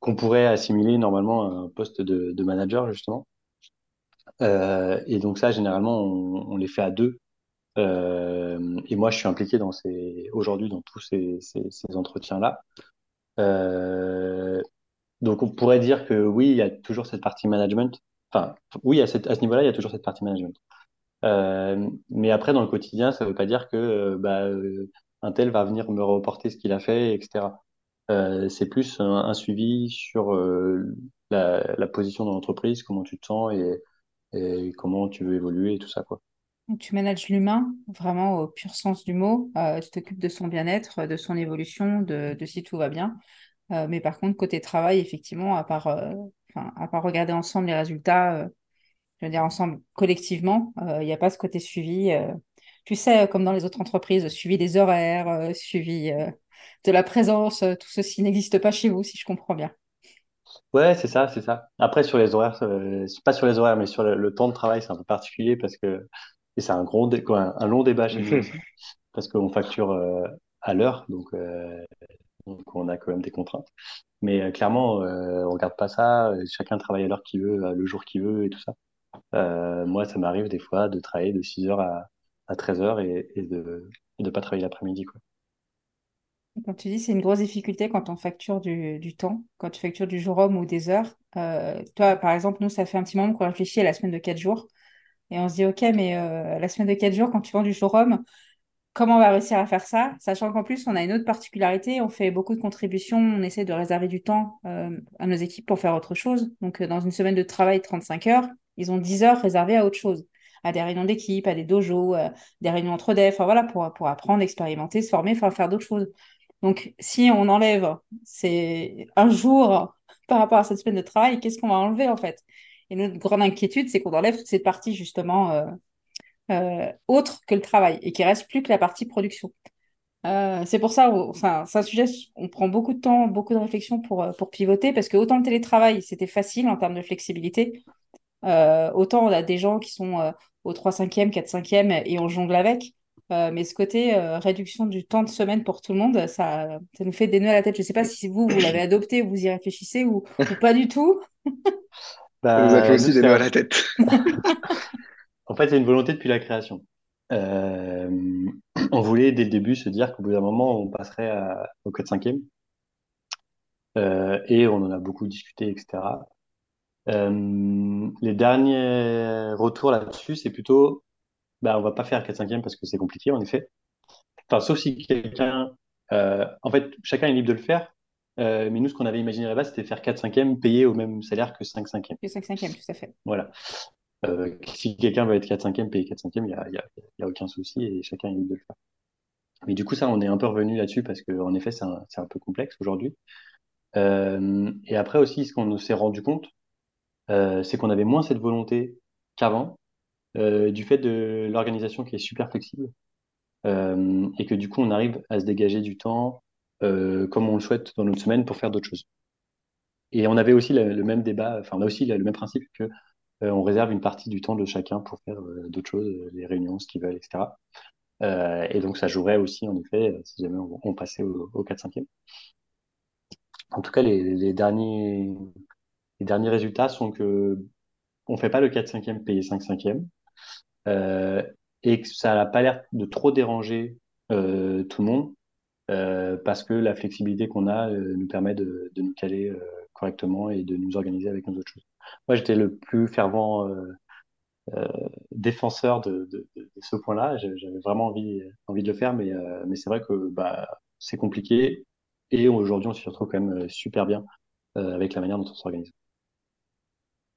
qu'on pourrait assimiler normalement à un poste de manager, justement. Euh, et donc ça, généralement, on, on les fait à deux. Euh, et moi, je suis impliqué dans ces, aujourd'hui dans tous ces, ces, ces entretiens-là. Euh, donc on pourrait dire que oui, il y a toujours cette partie management. Enfin, oui, à, cette, à ce niveau-là, il y a toujours cette partie management. Euh, mais après, dans le quotidien, ça veut pas dire que bah, un tel va venir me reporter ce qu'il a fait, etc. C'est plus un, suivi sur la, la position dans l'entreprise, comment tu te sens et, et comment tu veux évoluer et tout ça, quoi. Tu manages l'humain vraiment au pur sens du mot. Euh, tu t'occupes de son bien-être, de son évolution, de, si tout va bien. Euh, mais par contre, côté travail, effectivement, à part, euh, regarder ensemble les résultats, euh, je veux dire ensemble collectivement, euh, il n'y a pas ce côté suivi. euh, tu sais, comme dans les autres entreprises, suivi des horaires, euh, suivi euh, de la présence, euh, tout ceci n'existe pas chez vous, si je comprends bien. Ouais, c'est ça, c'est ça. Après, sur les horaires, euh, c'est pas sur les horaires, mais sur le, le temps de travail, c'est un peu particulier parce que, et c'est un gros, dé- quoi, un, un long débat chez nous aussi, parce qu'on facture euh, à l'heure, donc, euh, donc on a quand même des contraintes. Mais euh, clairement, euh, on regarde pas ça. Chacun travaille à l'heure qu'il veut, le jour qu'il veut et tout ça. Euh, moi, ça m'arrive des fois de travailler de 6 heures à, à 13 heures et, et de et de pas travailler l'après-midi, quoi. Comme tu dis, c'est une grosse difficulté quand on facture du, temps, quand tu factures du jour homme ou des heures. Euh, toi, par exemple, nous, ça fait un petit moment qu'on réfléchit à la semaine de 4 jours. Et on se dit, OK, mais euh, la semaine de 4 jours, quand tu vends du jour homme, comment on va réussir à faire ça? Sachant qu'en plus, on a une autre particularité, on fait beaucoup de contributions, on essaie de réserver du temps euh, à nos équipes pour faire autre chose. Donc, dans une semaine de travail, 35 heures, ils ont 10 heures réservées à autre chose, à des réunions d'équipe, à des dojos, des réunions entre devs, enfin voilà, pour, pour apprendre, expérimenter, se former, faire d'autres choses. Donc, si on enlève c'est un jour par rapport à cette semaine de travail, qu'est-ce qu'on va enlever en fait? Et notre grande inquiétude, c'est qu'on enlève toute cette partie justement euh, euh, autre que le travail et qu'il reste plus que la partie production. Euh, c'est pour ça, c'est un sujet, on prend beaucoup de temps, beaucoup de réflexion pour, pour pivoter, parce que autant le télétravail, c'était facile en termes de flexibilité, autant on a des gens qui sont au 3 5e, 4 5e et on jongle avec. Euh, mais ce côté euh, réduction du temps de semaine pour tout le monde, ça, ça nous fait des nœuds à la tête. Je ne sais pas si vous, vous l'avez adopté ou vous y réfléchissez ou, pas du tout. bah, vous avez aussi des nœuds à la tête. en fait, c'est une volonté depuis la création. Euh, on voulait dès le début se dire qu'au bout d'un moment, on passerait au 4-5e. et on en a beaucoup discuté, etc. les derniers retours là-dessus, c'est plutôt bah, on va pas faire 4-5e parce que c'est compliqué, en effet. Enfin, sauf si quelqu'un, euh, en fait, chacun est libre de le faire. Euh, mais nous, ce qu'on avait imaginé là-bas, c'était faire 4-5e payé au même salaire que 5-5e. Que 5-5e, tout à fait. Voilà. Euh, si quelqu'un veut être 4-5e, payer 4-5e, il n'y a, y a, y a, aucun souci et chacun est libre de le faire. Mais du coup, ça, on est un peu revenu là-dessus parce qu'en effet, c'est un, un, peu complexe aujourd'hui. Euh, et après aussi, ce qu'on s'est rendu compte, c'est qu'on avait moins cette volonté qu'avant euh, du fait de l'organisation qui est super flexible euh, et que du coup on arrive à se dégager du temps euh, comme on le souhaite dans notre semaine pour faire d'autres choses. Et on avait aussi le, même débat, enfin on a aussi le, même principe que on réserve une partie du temps de chacun pour faire d'autres choses, les réunions, ce qu'ils veulent, etc. et donc ça jouerait aussi en effet si jamais on, passait au, 4-5e. En tout cas, les, les, derniers, les derniers résultats sont que on fait pas le 4-5e payé 5-5e. Euh, et que ça n'a pas l'air de trop déranger euh, tout le monde euh, parce que la flexibilité qu'on a nous permet de, nous caler correctement et de nous organiser avec nos autres choses. Moi, j'étais le plus fervent défenseur de, ce point-là. J'avais vraiment envie, envie de le faire, mais, mais c'est vrai que bah, c'est compliqué. Et aujourd'hui, on s'y retrouve quand même super bien avec la manière dont on s'organise.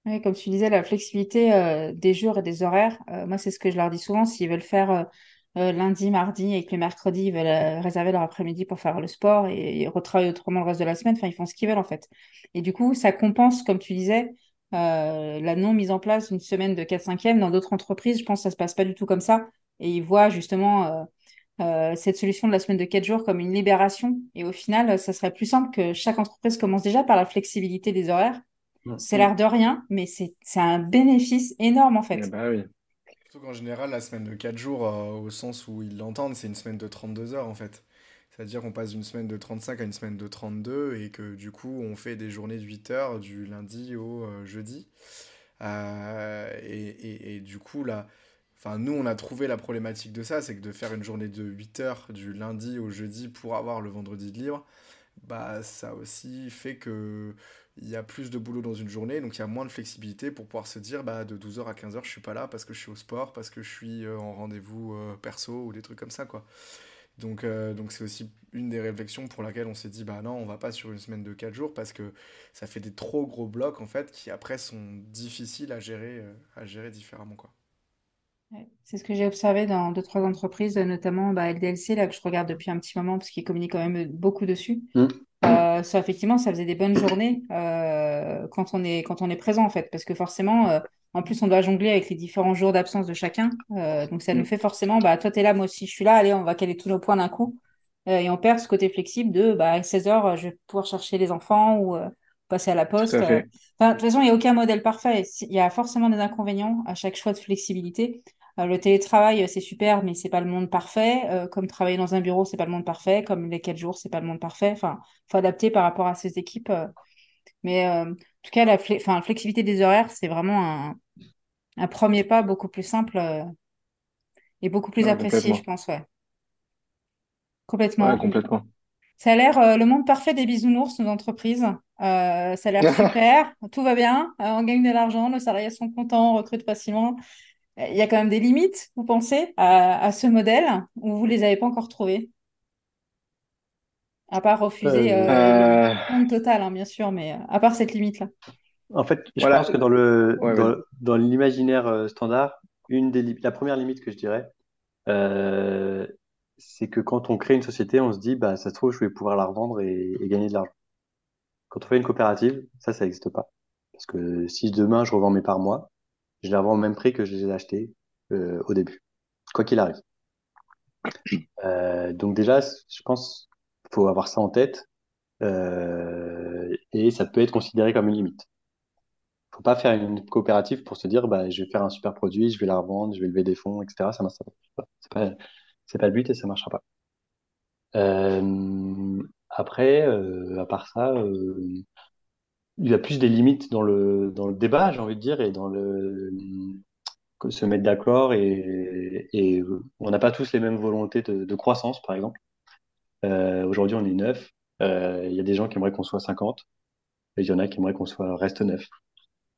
Oui, comme tu disais, la flexibilité euh, des jours et des horaires, euh, moi, c'est ce que je leur dis souvent. S'ils veulent faire euh, lundi, mardi et que le mercredi, ils veulent réserver leur après-midi pour faire le sport et, retravailler autrement le reste de la semaine, enfin, ils font ce qu'ils veulent en fait. Et du coup, ça compense, comme tu disais, la non mise en place d'une semaine de 4-5e. Dans d'autres entreprises, je pense que ça se passe pas du tout comme ça. Et ils voient justement cette solution de la semaine de 4 jours comme une libération. Et au final, ça serait plus simple que chaque entreprise commence déjà par la flexibilité des horaires c'est l'air de rien, mais c'est un bénéfice énorme en fait. Bah oui. Surtout qu'en général, la semaine de 4 jours, euh, au sens où ils l'entendent, c'est une semaine de 32 heures en fait. C'est-à-dire qu'on passe d'une semaine de 35 à une semaine de 32 et que du coup, on fait des journées de 8 heures du lundi au euh, jeudi. Euh, et, et, du coup, là, enfin, nous, on a trouvé la problématique de ça, c'est que de faire une journée de 8 heures du lundi au jeudi pour avoir le vendredi de libre, bah, ça aussi fait que il y a plus de boulot dans une journée, donc il y a moins de flexibilité pour pouvoir se dire bah, de 12h à 15h, je suis pas là parce que je suis au sport, parce que je suis euh, en rendez-vous euh, perso ou des trucs comme ça. quoi. Donc euh, donc c'est aussi une des réflexions pour laquelle on s'est dit bah non, on va pas sur une semaine de 4 jours parce que ça fait des trop gros blocs en fait qui après sont difficiles à gérer, à gérer différemment. quoi. C'est ce que j'ai observé dans deux, trois entreprises, notamment bah, LDLC, là, que je regarde depuis un petit moment, parce qu'ils communiquent quand même beaucoup dessus. Mmh. Euh, ça, effectivement, ça faisait des bonnes journées euh, quand, on est, quand on est présent, en fait, parce que forcément, euh, en plus, on doit jongler avec les différents jours d'absence de chacun. donc, ça nous mmh. fait forcément, bah, toi, tu es là, moi aussi, je suis là, allez, on va caler tous nos points d'un coup. et on perd ce côté flexible de, bah, à 16 heures, je vais pouvoir chercher les enfants ou passer à la poste. de toute façon, il n'y a aucun modèle parfait. Il y a forcément des inconvénients à chaque choix de flexibilité. Euh, le télétravail, c'est super, mais c'est pas le monde parfait. Euh, comme travailler dans un bureau, c'est pas le monde parfait. Comme les quatre jours, c'est pas le monde parfait. Enfin, faut adapter par rapport à ces équipes. Euh. Mais en tout cas, la, flexibilité des horaires, c'est vraiment un, premier pas beaucoup plus simple et beaucoup plus apprécié, je pense. Ouais. Complètement. complètement. Ça a l'air le monde parfait des bisounours, nos entreprises. ça a l'air super, tout va bien, on gagne de l'argent, nos salariés sont contents, on recrute facilement. Il y a quand même des limites, vous pensez, à, ce modèle ou vous les avez pas encore trouvées? À part refuser euh, euh, le monde total, hein, bien sûr, mais euh, à part cette limite-là. En fait, je pense que dans le dans, l'imaginaire standard, une des la première limite que je dirais, c'est que quand on crée une société, on se dit, bah, ça se trouve, je vais pouvoir la revendre et, et gagner de l'argent. Quand on fait une coopérative, ça, ça n'existe pas. Parce que si demain je revends mes parts moi, je les revends au même prix que je les ai achetés euh, au début, quoi qu'il arrive. Euh, donc déjà, je pense faut avoir ça en tête euh, et ça peut être considéré comme une limite. Faut pas faire une coopérative pour se dire bah je vais faire un super produit, je vais la revendre, je vais lever des fonds, etc. Ça marche pas. C'est pas pas le but et ça marchera pas. Euh, après, euh, à part ça, euh, il y a plus des limites dans le dans le débat, j'ai envie de dire, et dans le se mettre d'accord et, on n'a pas tous les mêmes volontés de, croissance, par exemple. Euh, aujourd'hui, on est neuf. Euh, Il y a des gens qui aimeraient qu'on soit 50. Et il y en a qui aimeraient qu'on soit reste neuf.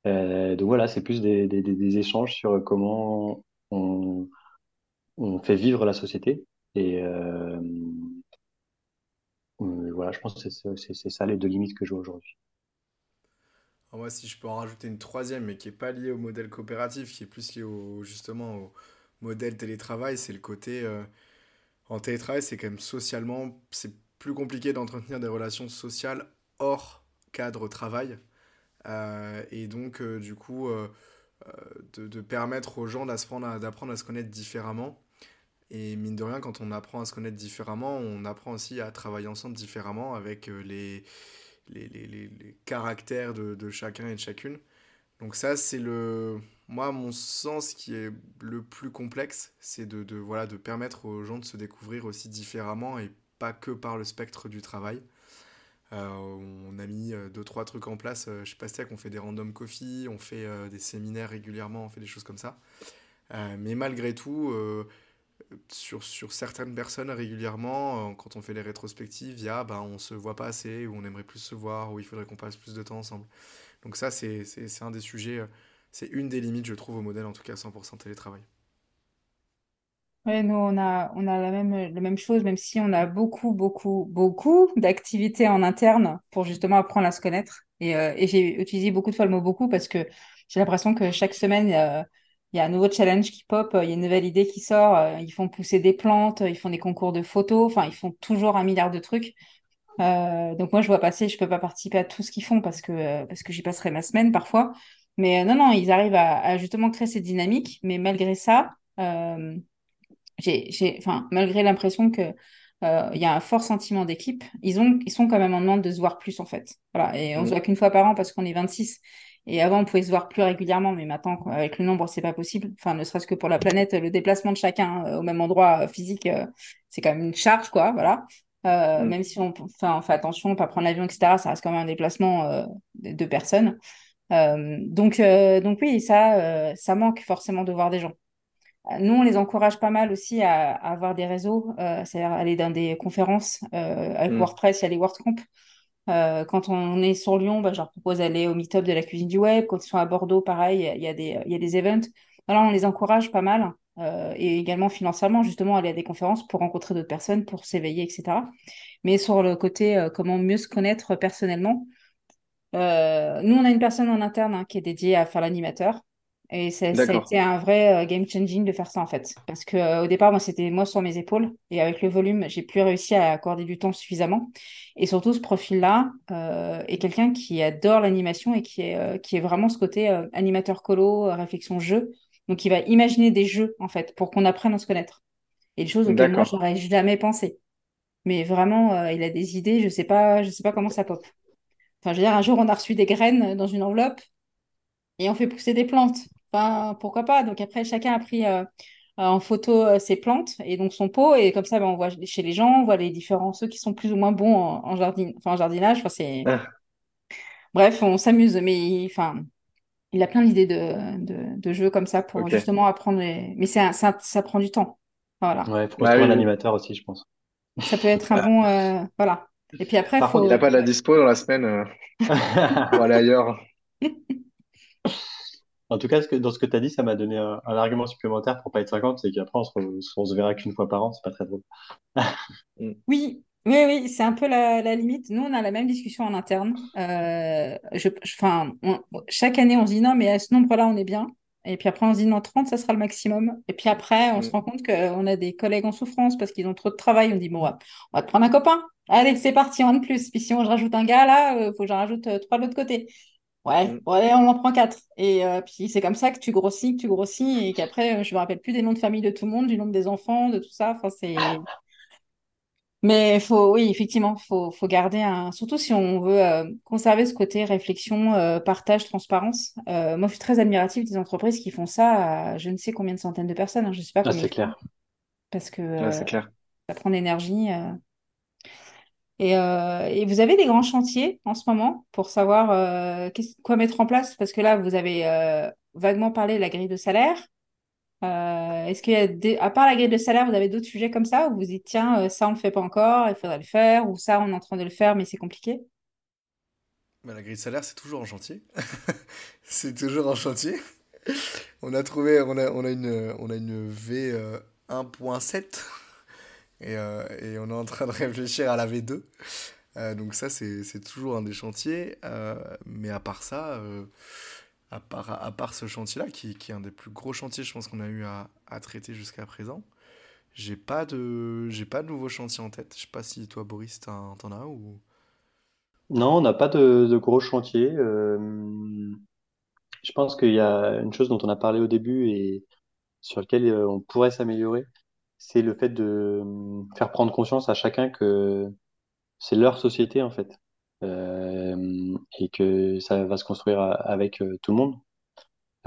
Euh, donc voilà, c'est plus des, des, échanges sur comment on, fait vivre la société. Et voilà, je pense que c'est ça les deux limites que je vois aujourd'hui. Moi, si je peux en rajouter une troisième, mais qui n'est pas liée au modèle coopératif, qui est plus liée au, justement au modèle télétravail, c'est le côté... Euh, en télétravail, c'est quand même socialement... C'est plus compliqué d'entretenir des relations sociales hors cadre travail. Euh, et donc, euh, du coup, de, de, permettre aux gens d'apprendre à, se connaître différemment. Et mine de rien, quand on apprend à se connaître différemment, on apprend aussi à travailler ensemble différemment avec les les, caractères de, chacun et de chacune. Donc ça, c'est le, moi, mon sens qui est le plus complexe, c'est de, voilà, de permettre aux gens de se découvrir aussi différemment et pas que par le spectre du travail. Euh, on a mis euh, deux, trois trucs en place euh, chez Pastèque, on fait des random coffee, on fait euh, des séminaires régulièrement, on fait des choses comme ça. Euh, mais malgré tout, euh, sur, sur certaines personnes régulièrement, euh, quand on fait les rétrospectives, il y a bah, on se voit pas assez, ou on aimerait plus se voir, ou il faudrait qu'on passe plus de temps ensemble. Donc ça, c'est un des sujets, euh, c'est une des limites, je trouve, au modèle, en tout cas 100% télétravail. Oui, nous, on a, on a la même, la même chose, même si on a beaucoup, beaucoup, beaucoup d'activités en interne pour justement apprendre à se connaître. Et, euh, et j'ai utilisé beaucoup de fois le mot beaucoup parce que j'ai l'impression que chaque semaine, il y a un nouveau challenge qui pop, il y a une nouvelle idée qui sort, euh, ils font pousser des plantes, ils font des concours de photos, enfin, ils font toujours un milliard de trucs. Euh, donc moi, je vois passer, je peux pas participer à tout ce qu'ils font parce que, euh, parce que j'y passerai ma semaine parfois. Mais euh, non, non, ils arrivent à, à, justement créer cette dynamique. Mais malgré ça, euh, j'ai, j'ai, enfin, malgré l'impression que il y a un fort sentiment d'équipe, ils ont, ils sont quand même en demande de se voir plus en fait. Voilà. Et on mmh. se voit qu'une fois par an parce qu'on est 26. Et avant, on pouvait se voir plus régulièrement, mais maintenant, avec le nombre, c'est pas possible. Enfin, ne serait-ce que pour la planète, le déplacement de chacun euh, au même endroit euh, physique, euh, c'est quand même une charge, quoi. Voilà. Mm. Même si on, on fait attention, pas prendre l'avion, etc., ça reste quand même un déplacement de, de, personnes. donc, donc oui, ça, ça manque forcément de voir des gens. Nous, on les encourage pas mal aussi à, à avoir des réseaux, c'est-à-dire aller dans des conférences. avec mm. WordPress, il y a les WordCamp. Euh, quand on est sur Lyon, bah, je leur propose d'aller au meet-up de la cuisine du web. Quand ils sont à Bordeaux, pareil, il y a des, y a events. On les encourage pas mal. Euh, et également financièrement, justement, aller à des conférences pour rencontrer d'autres personnes, pour s'éveiller, etc. Mais sur le côté euh, comment mieux se connaître personnellement, nous, on a une personne en interne hein, qui est dédiée à faire l'animateur. Et ça, ça, a été un vrai euh, game changing de faire ça en fait. Parce que euh, au départ, moi, c'était moi sur mes épaules. Et avec le volume, j'ai plus réussi à accorder du temps suffisamment. Et surtout, ce profil-là euh, est quelqu'un qui adore l'animation et qui est, euh, qui est vraiment ce côté animateur colo, réflexion jeu. Donc, il va imaginer des jeux en fait pour qu'on apprenne à se connaître. Et des choses auxquelles moi, j'aurais jamais pensé. Mais vraiment, il a des idées, je sais pas, je sais pas comment ça pop. Enfin, je veux dire, un jour, on a reçu des graines dans une enveloppe et on fait pousser des plantes. Enfin, pourquoi pas? Donc après, chacun a pris euh, en photo euh, ses plantes et donc son pot. Et comme ça, ben, on voit chez les gens, on voit les différents, ceux qui sont plus ou moins bons en, en, jardin, enfin, en jardinage. Enfin, c'est... Ah. Bref, on s'amuse. Mais enfin, il a plein d'idées de, de, de, jeux comme ça pour okay. justement apprendre. Les... Mais c'est ça, ça prend du temps. Voilà. Ouais, il faut bah, oui. un animateur aussi, je pense. Ça peut être un bon. Euh, voilà. Et puis après, Par faut... contre, il n'a pas de la dispo dans la semaine euh, pour aller ailleurs. En tout cas, ce que, dans ce que tu as dit, ça m'a donné un, un, argument supplémentaire pour pas être 50, c'est qu'après, on se, on se verra qu'une fois par an, c'est pas très drôle. oui, oui, oui, c'est un peu la, la, limite. Nous, on a la même discussion en interne. Euh, je, je, on, chaque année, on se dit non, mais à ce nombre-là, on est bien. Et puis après, on se dit non, 30, ça sera le maximum. Et puis après, on se Mm. rend compte qu'on a des collègues en souffrance parce qu'ils ont trop de travail. On dit bon, on va, on va te prendre un copain. Allez, c'est parti, un de plus. Puis si on je rajoute un gars là, il faut que j'en rajoute euh, trois de l'autre côté. Ouais, Mm. ouais, on en prend quatre. Et euh, puis c'est comme ça que tu grossis, que tu grossis, et qu'après, euh, je me rappelle plus des noms de famille de tout le monde, du nombre des enfants, de tout ça. Enfin, c'est. Mais faut, oui, effectivement, faut, faut garder un. Surtout si on veut euh, conserver ce côté réflexion, euh, partage, transparence. Euh, moi, je suis très admirative des entreprises qui font ça à je ne sais combien de centaines de personnes. hein, je ne sais pas Ah, c'est clair. parce que euh, c'est clair. ça prend de l'énergie. Euh. Et, vous avez des grands chantiers en ce moment pour savoir euh, quoi mettre en place? Parce que là, vous avez euh, vaguement parlé de la grille de salaire. Est-ce qu'il y a à part la grille de salaire, vous avez d'autres sujets comme ça? Où vous dites, tiens, ça, on ne le fait pas encore, il faudrait le faire, ou ça, on est en train de le faire, mais c'est compliqué? Bah, la grille de salaire, c'est toujours en chantier. C'est toujours en chantier. On a trouvé, on a, on a une, on a une V euh, 1.7 et, euh, et on est en train de réfléchir à la V2. Euh, donc ça, c'est, toujours un des chantiers. Euh, mais à part ça, à part, à part ce chantier-là, qui, qui est un des plus gros chantiers, je pense qu'on a eu à, à traiter jusqu'à présent, j'ai pas de, j'ai pas de nouveau chantier en tête. Je sais pas si toi, Boris, t'en, as ou... Non, on n'a pas de, de gros chantiers. Euh, je pense qu'il y a une chose dont on a parlé au début et sur lequel euh, on pourrait s'améliorer, c'est le fait de euh, faire prendre conscience à chacun que c'est leur société en fait, Euh, et que ça va se construire avec euh, tout le monde.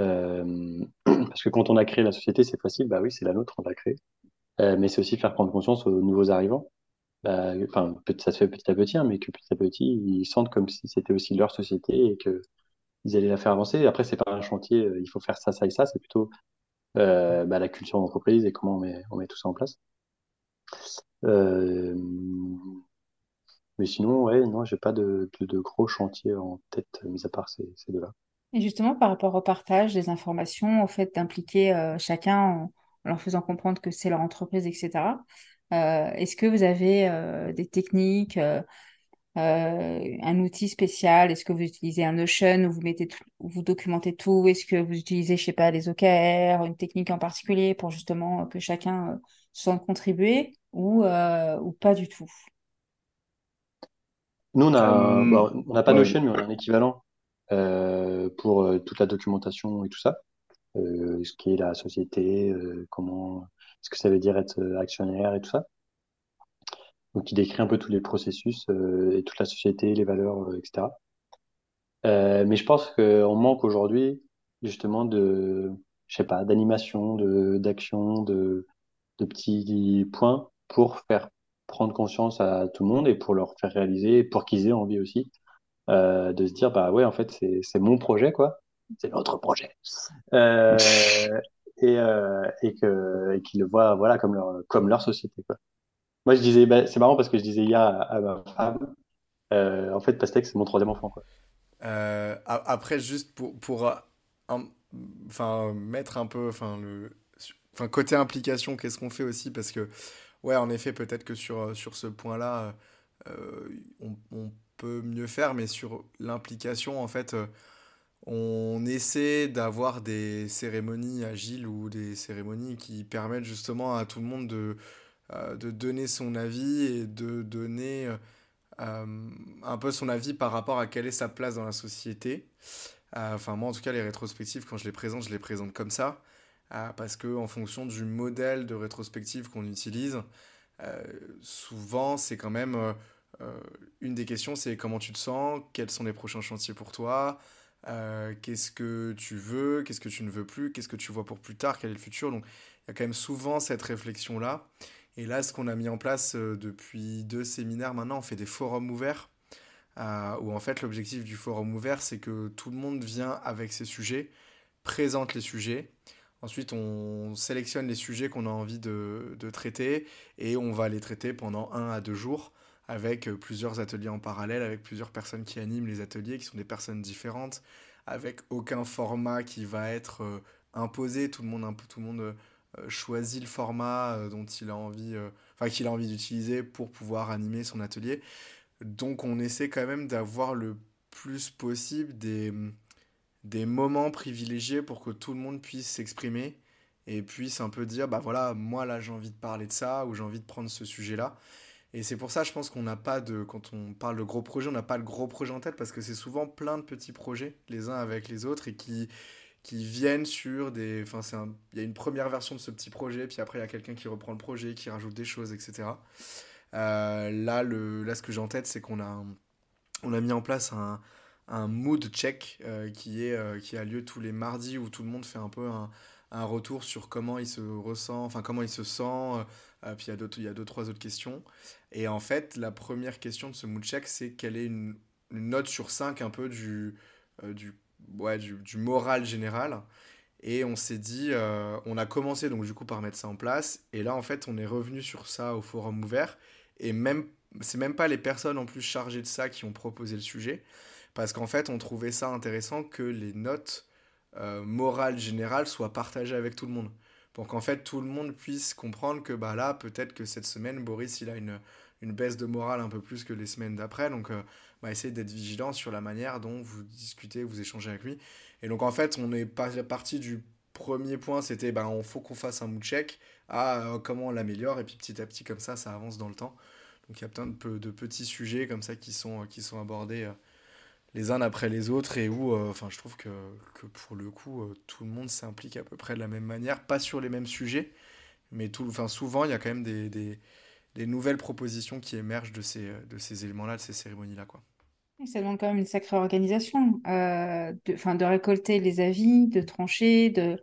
Euh, parce que quand on a créé la société, c'est facile, bah oui, c'est la nôtre, on l'a créée. Mais c'est aussi faire prendre conscience aux nouveaux arrivants. Bah, Enfin, ça se fait petit à petit, hein, mais que petit à petit, ils sentent comme si c'était aussi leur société et que ils allaient la faire avancer. Après, c'est pas un chantier, il faut faire ça, ça et ça. C'est plutôt bah, la culture d'entreprise et comment on met, tout ça en place. Euh, mais sinon, ouais, non, j'ai pas de, gros chantiers en tête, euh, mis à part ces, deux-là. Et justement, par rapport au partage des informations, au fait d'impliquer euh, chacun en, leur faisant comprendre que c'est leur entreprise, etc., euh, est-ce que vous avez euh, des techniques, euh, euh, un outil spécial? Est-ce que vous utilisez un Notion où vous mettez tout- où vous documentez tout? Est-ce que vous utilisez, je sais pas, les OKR, une technique en particulier pour justement euh, que chacun euh, se sente contribuer ou, euh, ou pas du tout? Nous, on Euh, bon, on n'a pas ouais. Notion, mais on a un équivalent euh, pour euh, toute la documentation et tout ça. Euh, ce qui est la société, euh, comment, ce que ça veut dire être euh, actionnaire et tout ça. Donc, il décrit un peu tous les processus euh, et toute la société, les valeurs, euh, etc. Euh, mais je pense qu'on manque aujourd'hui justement de, je sais pas, d'animation, de, d'action, de, de petits points pour faire prendre conscience à tout le monde et pour leur faire réaliser, pour qu'ils aient envie aussi euh, de se dire, bah ouais, en fait, c'est, c'est mon projet, quoi. C'est notre projet. Euh, et, euh, et que, et qu'ils le voient, voilà, comme leur, comme leur société, quoi. Moi, je disais, bah, c'est marrant parce que je disais hier à, ma femme, euh, en fait, Pastèque, c'est mon troisième enfant, quoi. Euh, après, juste pour, pour euh, mettre un peu, le, côté implication, qu'est-ce qu'on fait aussi? Parce que, ouais, en effet, peut-être que sur, sur ce point-là, on, on peut mieux faire, mais sur l'implication, en fait, on essaie d'avoir des cérémonies agiles ou des cérémonies qui permettent justement à tout le monde de, de donner son avis et de donner euh, euh, un peu son avis par rapport à quelle est sa place dans la société. Euh, Enfin, moi, en tout cas, les rétrospectives, quand je les présente, je les présente comme ça. Euh, parce que en fonction du modèle de rétrospective qu'on utilise, euh, souvent, c'est quand même euh, euh, une des questions, c'est comment tu te sens, quels sont les prochains chantiers pour toi, euh, qu'est-ce que tu veux, qu'est-ce que tu ne veux plus, qu'est-ce que tu vois pour plus tard, quel est le futur. Donc, il y a quand même souvent cette réflexion-là. Et là, ce qu'on a mis en place euh, depuis deux séminaires maintenant, on fait des forums ouverts, euh, où en fait l'objectif du forum ouvert, c'est que tout le monde vient avec ses sujets, présente les sujets. Ensuite, on sélectionne les sujets qu'on a envie de, de traiter et on va les traiter pendant un à deux jours avec euh, plusieurs ateliers en parallèle, avec plusieurs personnes qui animent les ateliers, qui sont des personnes différentes, avec aucun format qui va être imposé. Tout le monde, tout le monde choisit le format euh, dont il a envie, euh, enfin qu'il a envie d'utiliser pour pouvoir animer son atelier. Donc on essaie quand même d'avoir le plus possible des, des moments privilégiés pour que tout le monde puisse s'exprimer et puisse un peu dire, bah voilà, moi là j'ai envie de parler de ça ou j'ai envie de prendre ce sujet-là. Et c'est pour ça, je pense qu'on n'a pas de, quand on parle de gros projets, on n'a pas le gros projet en tête parce que c'est souvent plein de petits projets, les uns avec les autres, et qui, qui viennent sur des. Enfin, il y a une première version de ce petit projet, puis après il y a quelqu'un qui reprend le projet, qui rajoute des choses, etc. Euh, là, le, là, ce que j'ai en tête, c'est qu'on a, on a mis en place un, mood check euh, qui, est, euh, qui a lieu tous les mardis où tout le monde fait un peu un, retour sur comment il se ressent, enfin comment il se sent. Puis il y, a deux, il y a deux, trois autres questions. Et en fait, la première question de ce mood check, c'est quelle est une, note sur 5 un peu du, du, du, moral général. Et on s'est dit, euh, on a commencé donc du coup par mettre ça en place. Et là, en fait, on est revenu sur ça au forum ouvert. Et même, c'est même pas les personnes en plus chargées de ça qui ont proposé le sujet. Parce qu'en fait, on trouvait ça intéressant que les notes euh, morale générale soit partagée avec tout le monde. Pour qu'en fait tout le monde puisse comprendre que bah là, peut-être que cette semaine, Boris, il a une, une baisse de morale un peu plus que les semaines d'après. Donc, euh, bah, essayez d'être vigilant sur la manière dont vous discutez, vous échangez avec lui. Et donc, en fait, on est pas parti du premier point, c'était bah, on faut qu'on fasse un mood check à euh, comment on l'améliore. Et puis petit à petit, comme ça, ça avance dans le temps. Donc, il y a plein de, petits sujets comme ça qui sont, qui sont abordés les uns après les autres et où euh, enfin je trouve que, que, pour le coup euh, tout le monde s'implique à peu près de la même manière pas sur les mêmes sujets mais tout souvent il y a quand même des, des, nouvelles propositions qui émergent de ces de ces éléments là de ces cérémonies là quoi ça demande quand même une sacrée organisation euh, de, récolter les avis de trancher de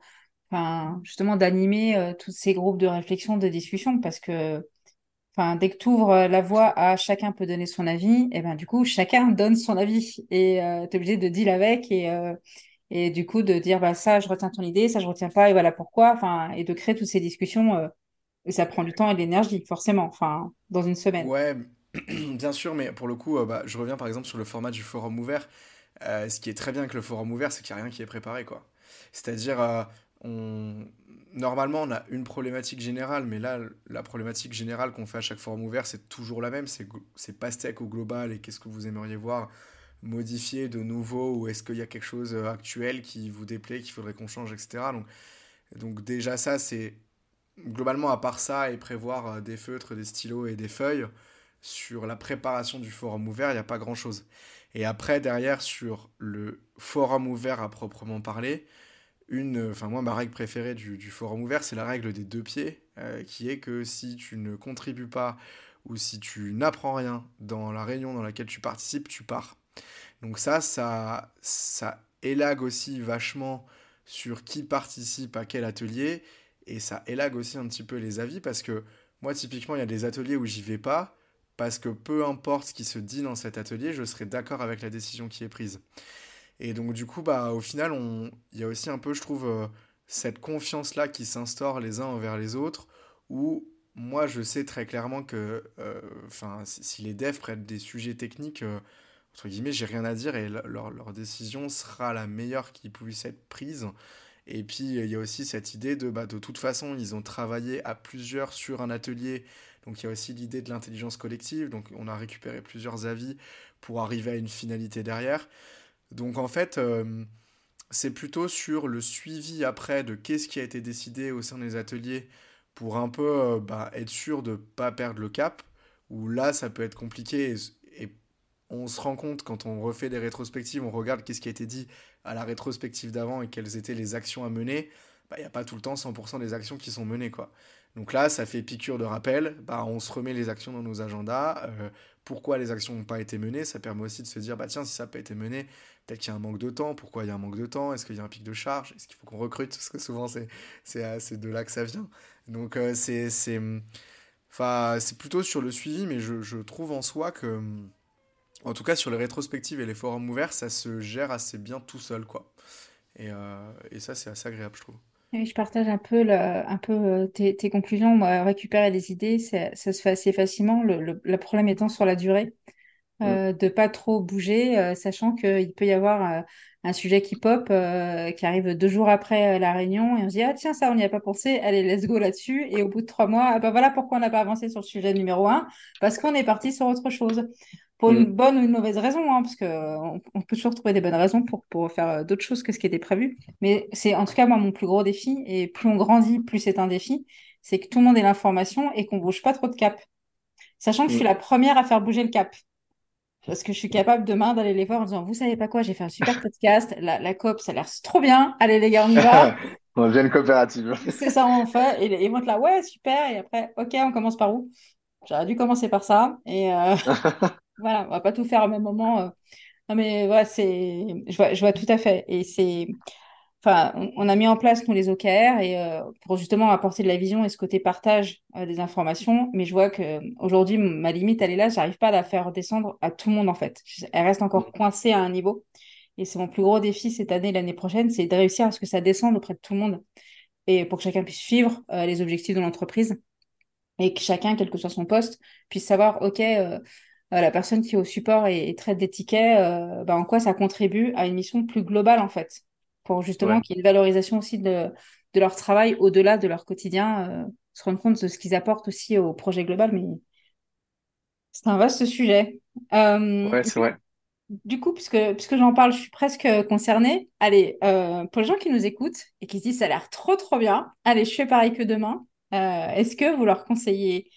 justement d'animer euh, tous ces groupes de réflexion de discussion parce que dès que tu ouvres euh, la voie à chacun peut donner son avis, et ben du coup chacun donne son avis et euh, tu es obligé de deal avec et euh, et du coup de dire bah ça je retiens ton idée, ça je retiens pas et voilà pourquoi. Et de créer toutes ces discussions euh, et ça prend du temps et de l'énergie forcément. Enfin dans une semaine. Ouais, bien sûr, mais pour le coup, euh, bah, je reviens par exemple sur le format du forum ouvert. Euh, ce qui est très bien avec le forum ouvert, c'est qu'il n'y a rien qui est préparé quoi. C'est-à-dire on normalement, on a une problématique générale, mais là, la problématique générale qu'on fait à chaque forum ouvert, c'est toujours la même. C'est pastèque au global et qu'est-ce que vous aimeriez voir modifier de nouveau ou est-ce qu'il y a quelque chose euh, actuel qui vous déplaît, qu'il faudrait qu'on change, etc. Donc déjà ça, c'est globalement à part ça et prévoir euh, des feutres, des stylos et des feuilles, sur la préparation du forum ouvert, il n'y a pas grand-chose. Et après, derrière, sur le forum ouvert à proprement parler, une, enfin moi ma règle préférée du, forum ouvert, c'est la règle des deux pieds, euh, qui est que si tu ne contribues pas ou si tu n'apprends rien dans la réunion dans laquelle tu participes, tu pars. Donc ça, ça, ça élague aussi vachement sur qui participe à quel atelier et ça élague aussi un petit peu les avis parce que moi typiquement il y a des ateliers où j'y vais pas parce que peu importe ce qui se dit dans cet atelier, je serai d'accord avec la décision qui est prise. Et donc, du coup, bah, au final, on... il y a aussi un peu, je trouve, euh, cette confiance-là qui s'instaure les uns envers les autres, où moi, je sais très clairement que euh, si, si, les devs prennent des sujets techniques, euh, entre guillemets, j'ai rien à dire et leur, leur, décision sera la meilleure qui puisse être prise. Et puis, il y a aussi cette idée de, bah, de toute façon, ils ont travaillé à plusieurs sur un atelier. Donc, il y a aussi l'idée de l'intelligence collective. Donc, on a récupéré plusieurs avis pour arriver à une finalité derrière. Donc en fait, euh, c'est plutôt sur le suivi après de qu'est-ce qui a été décidé au sein des ateliers pour un peu euh, bah, être sûr de ne pas perdre le cap, où là ça peut être compliqué et, et, on se rend compte quand on refait des rétrospectives, on regarde qu'est-ce qui a été dit à la rétrospective d'avant et quelles étaient les actions à mener, il bah, n'y a pas tout le temps 100% des actions qui sont menées. quoi. Donc là, ça fait piqûre de rappel, bah, on se remet les actions dans nos agendas, euh, pourquoi les actions n'ont pas été menées, ça permet aussi de se dire, bah tiens, si ça n'a pas été mené, peut-être qu'il y a un manque de temps, pourquoi il y a un manque de temps, est-ce qu'il y a un pic de charge, est-ce qu'il faut qu'on recrute, parce que souvent euh, c'est de là que ça vient. Donc euh, c'est, plutôt sur le suivi, mais je, je, trouve en soi que, en tout cas sur les rétrospectives et les forums ouverts, ça se gère assez bien tout seul, quoi. Et, euh, et ça, c'est assez agréable, je trouve. Oui, je partage un peu, le, un peu euh, tes, tes, conclusions. Moi, récupérer des idées, ça, ça se fait assez facilement. Le, le, le, problème étant sur la durée, euh, mm. de pas trop bouger, euh, sachant qu'il peut y avoir euh, un sujet qui pop, euh, qui arrive deux jours après la réunion, et on se dit, ah tiens, ça, on n'y a pas pensé, allez, let's go là-dessus. Et au bout de trois mois, ah, bah, voilà pourquoi on n'a pas avancé sur le sujet numéro un, parce qu'on est parti sur autre chose pour une mm. bonne ou une mauvaise raison, hein, parce qu'on on peut toujours trouver des bonnes raisons pour, pour faire euh, d'autres choses que ce qui était prévu. Mais c'est en tout cas moi mon plus gros défi, et plus on grandit, plus c'est un défi, c'est que tout le monde ait l'information et qu'on bouge pas trop de cap. Sachant que je suis mm. la première à faire bouger le cap. Parce que je suis capable demain d'aller les voir en disant Vous savez pas quoi, j'ai fait un super podcast, la, la COP, ça a l'air trop bien. Allez les gars, on y va. on devient une coopérative. c'est ça, on fait. Et ils vont là Ouais, super. Et après, OK, on commence par où? J'aurais dû commencer par ça. Et euh, voilà, on va pas tout faire au même moment. Euh. Non, mais voilà, c'est, je vois, je vois tout à fait. Et c'est, enfin, on, a mis en place nous les OKR et euh, pour justement apporter de la vision et ce côté partage des informations. Mais je vois que aujourd'hui, ma limite, elle est là. J'arrive pas à la faire descendre à tout le monde en fait. Elle reste encore coincée à un niveau. Et c'est mon plus gros défi cette année, l'année prochaine, c'est de réussir à ce que ça descende auprès de tout le monde et pour que chacun puisse suivre les objectifs de l'entreprise et que chacun, quel que soit son poste, puisse savoir, OK, euh, euh, la personne qui est au support et, traite des tickets, euh, bah, en quoi ça contribue à une mission plus globale, en fait, pour justement qu'il y ait une valorisation aussi de, de leur travail au-delà de leur quotidien, se rendre compte de ce qu'ils apportent aussi au projet global. Mais c'est un vaste sujet. ouais, c'est vrai. Du coup, puisque, puisque j'en parle, je suis presque concernée. Allez, pour les gens qui nous écoutent et qui se disent ça a l'air trop trop bien, allez, je fais pareil que demain. Euh, est-ce que vous leur conseillez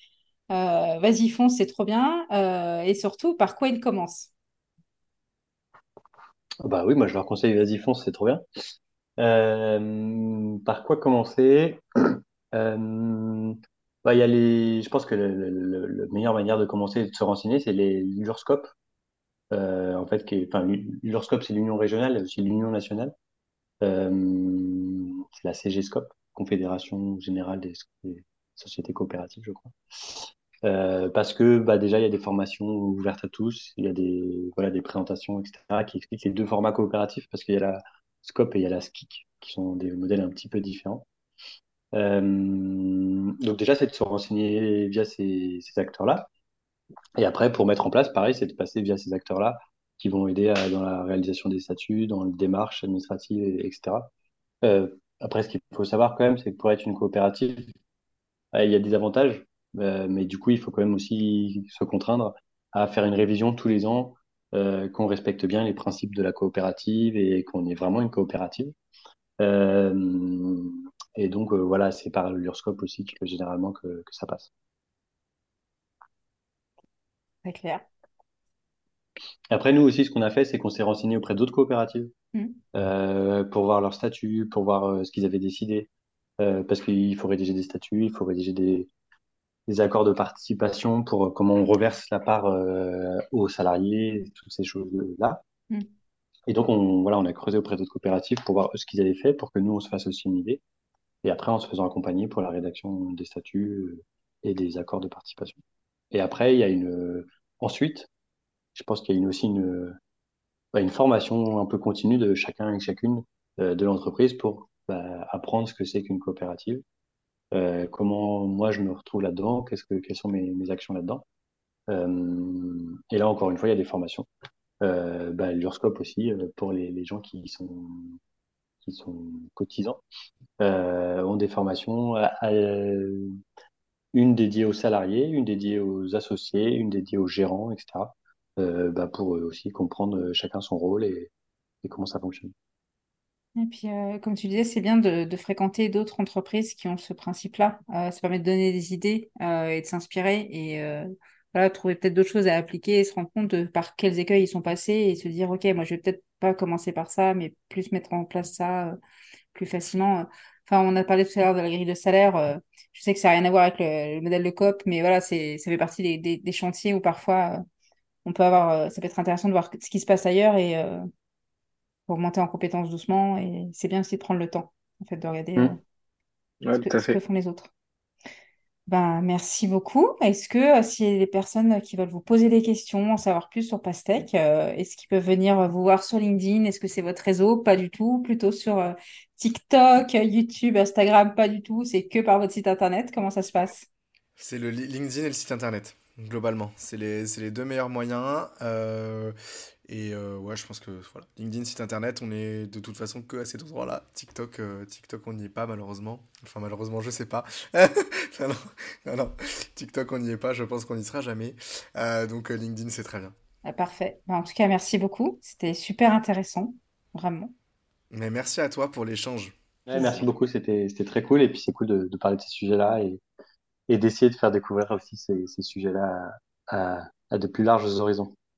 euh, vas-y, fonce, c'est trop bien euh, Et surtout, par quoi ils commencent Bah oui, moi je leur conseille vas-y, fonce, c'est trop bien. par quoi commencer? Bah. Je pense que la meilleure manière de commencer et de se renseigner, c'est l'URSCOP. en fait, c'est l'union régionale, c'est l'union nationale. c'est la CGSCOP. Confédération générale des, sociétés coopératives, je crois. Euh, parce que bah, déjà, il y a des formations ouvertes à tous, il y a des, présentations, etc., qui expliquent les deux formats coopératifs, parce qu'il y a la SCOP et il y a la SKIC, qui sont des modèles un petit peu différents. Euh, donc déjà, c'est de se renseigner via ces, acteurs-là. Et après, pour mettre en place, pareil, c'est de passer via ces acteurs-là qui vont aider dans la réalisation des statuts, dans les démarches administratives, etc. Euh, après, ce qu'il faut savoir quand même, c'est que pour être une coopérative, il y a des avantages, mais du coup, il faut quand même aussi se contraindre à faire une révision tous les ans, euh, qu'on respecte bien les principes de la coopérative et qu'on est vraiment une coopérative. et donc, voilà, c'est par l'URSCOP aussi que généralement que, ça passe. Très clair. Après, nous aussi, ce qu'on a fait, c'est qu'on s'est renseigné auprès d'autres coopératives mmh. euh, pour voir leur statut, pour voir euh, ce qu'ils avaient décidé. Euh, parce qu'il faut rédiger des statuts, il faut rédiger des, des accords de participation pour comment on reverse la part aux salariés, toutes ces choses-là. Mmh. Et donc, on, voilà, on a creusé auprès d'autres coopératives pour voir ce qu'ils avaient fait, pour que nous, on se fasse aussi une idée. Et après, en se faisant accompagner pour la rédaction des statuts et des accords de participation. Et après, il y a une. Ensuite, je pense qu'il y a une, aussi une, bah, une formation un peu continue de chacun et chacune euh, de l'entreprise pour bah, apprendre ce que c'est qu'une coopérative, euh, comment moi je me retrouve là-dedans, que, quelles sont mes, actions là-dedans? Euh, et là, encore une fois, il y a des formations. Euh, bah, L'URSCOP aussi, euh, pour les, gens qui sont, qui sont cotisants, ont des formations, une dédiée aux salariés, une dédiée aux associés, une dédiée aux gérants, etc. Bah, pour aussi comprendre chacun son rôle et, comment ça fonctionne. Et puis, euh, comme tu disais, c'est bien de, fréquenter d'autres entreprises qui ont ce principe-là. ça permet de donner des idées et de s'inspirer et voilà, trouver peut-être d'autres choses à appliquer et se rendre compte de par quels écueils ils sont passés et se dire, OK, moi, je vais peut-être pas commencer par ça, mais plus mettre en place ça plus facilement. Enfin, on a parlé tout à l'heure de la grille de salaire. je sais que ça n'a rien à voir avec le, modèle de COP, mais voilà, c'est, ça fait partie des, des chantiers où parfois on peut avoir, euh, ça peut être intéressant de voir ce qui se passe ailleurs et euh, pour monter en compétence doucement. Et c'est bien aussi de prendre le temps, en fait, de regarder mmh. euh, ce, que, font les autres. Ben, merci beaucoup. Est-ce que s'il y a des personnes qui veulent vous poser des questions, en savoir plus sur Pastèque, est-ce qu'ils peuvent venir vous voir sur LinkedIn? Est-ce que c'est votre réseau? Pas du tout. Plutôt sur TikTok, YouTube, Instagram? Pas du tout. C'est que par votre site internet. Comment ça se passe? C'est le LinkedIn et le site internet globalement. C'est les, les, deux meilleurs moyens. Euh, et euh, ouais, je pense que voilà. LinkedIn, site internet, on est de toute façon que à cet endroit-là. TikTok, euh, TikTok, on n'y est pas malheureusement. Enfin, malheureusement, je sais pas. non, non, TikTok, on n'y est pas. Je pense qu'on n'y sera jamais. donc, LinkedIn, c'est très bien. Ah, parfait. Bah, en tout cas, merci beaucoup. C'était super intéressant, vraiment. Mais merci à toi pour l'échange. Ouais, merci beaucoup, c'était c'était très cool. Et puis c'est cool de, de parler de ces sujets-là et, et d'essayer de faire découvrir aussi ces, ces sujets-là à, à à de plus larges horizons.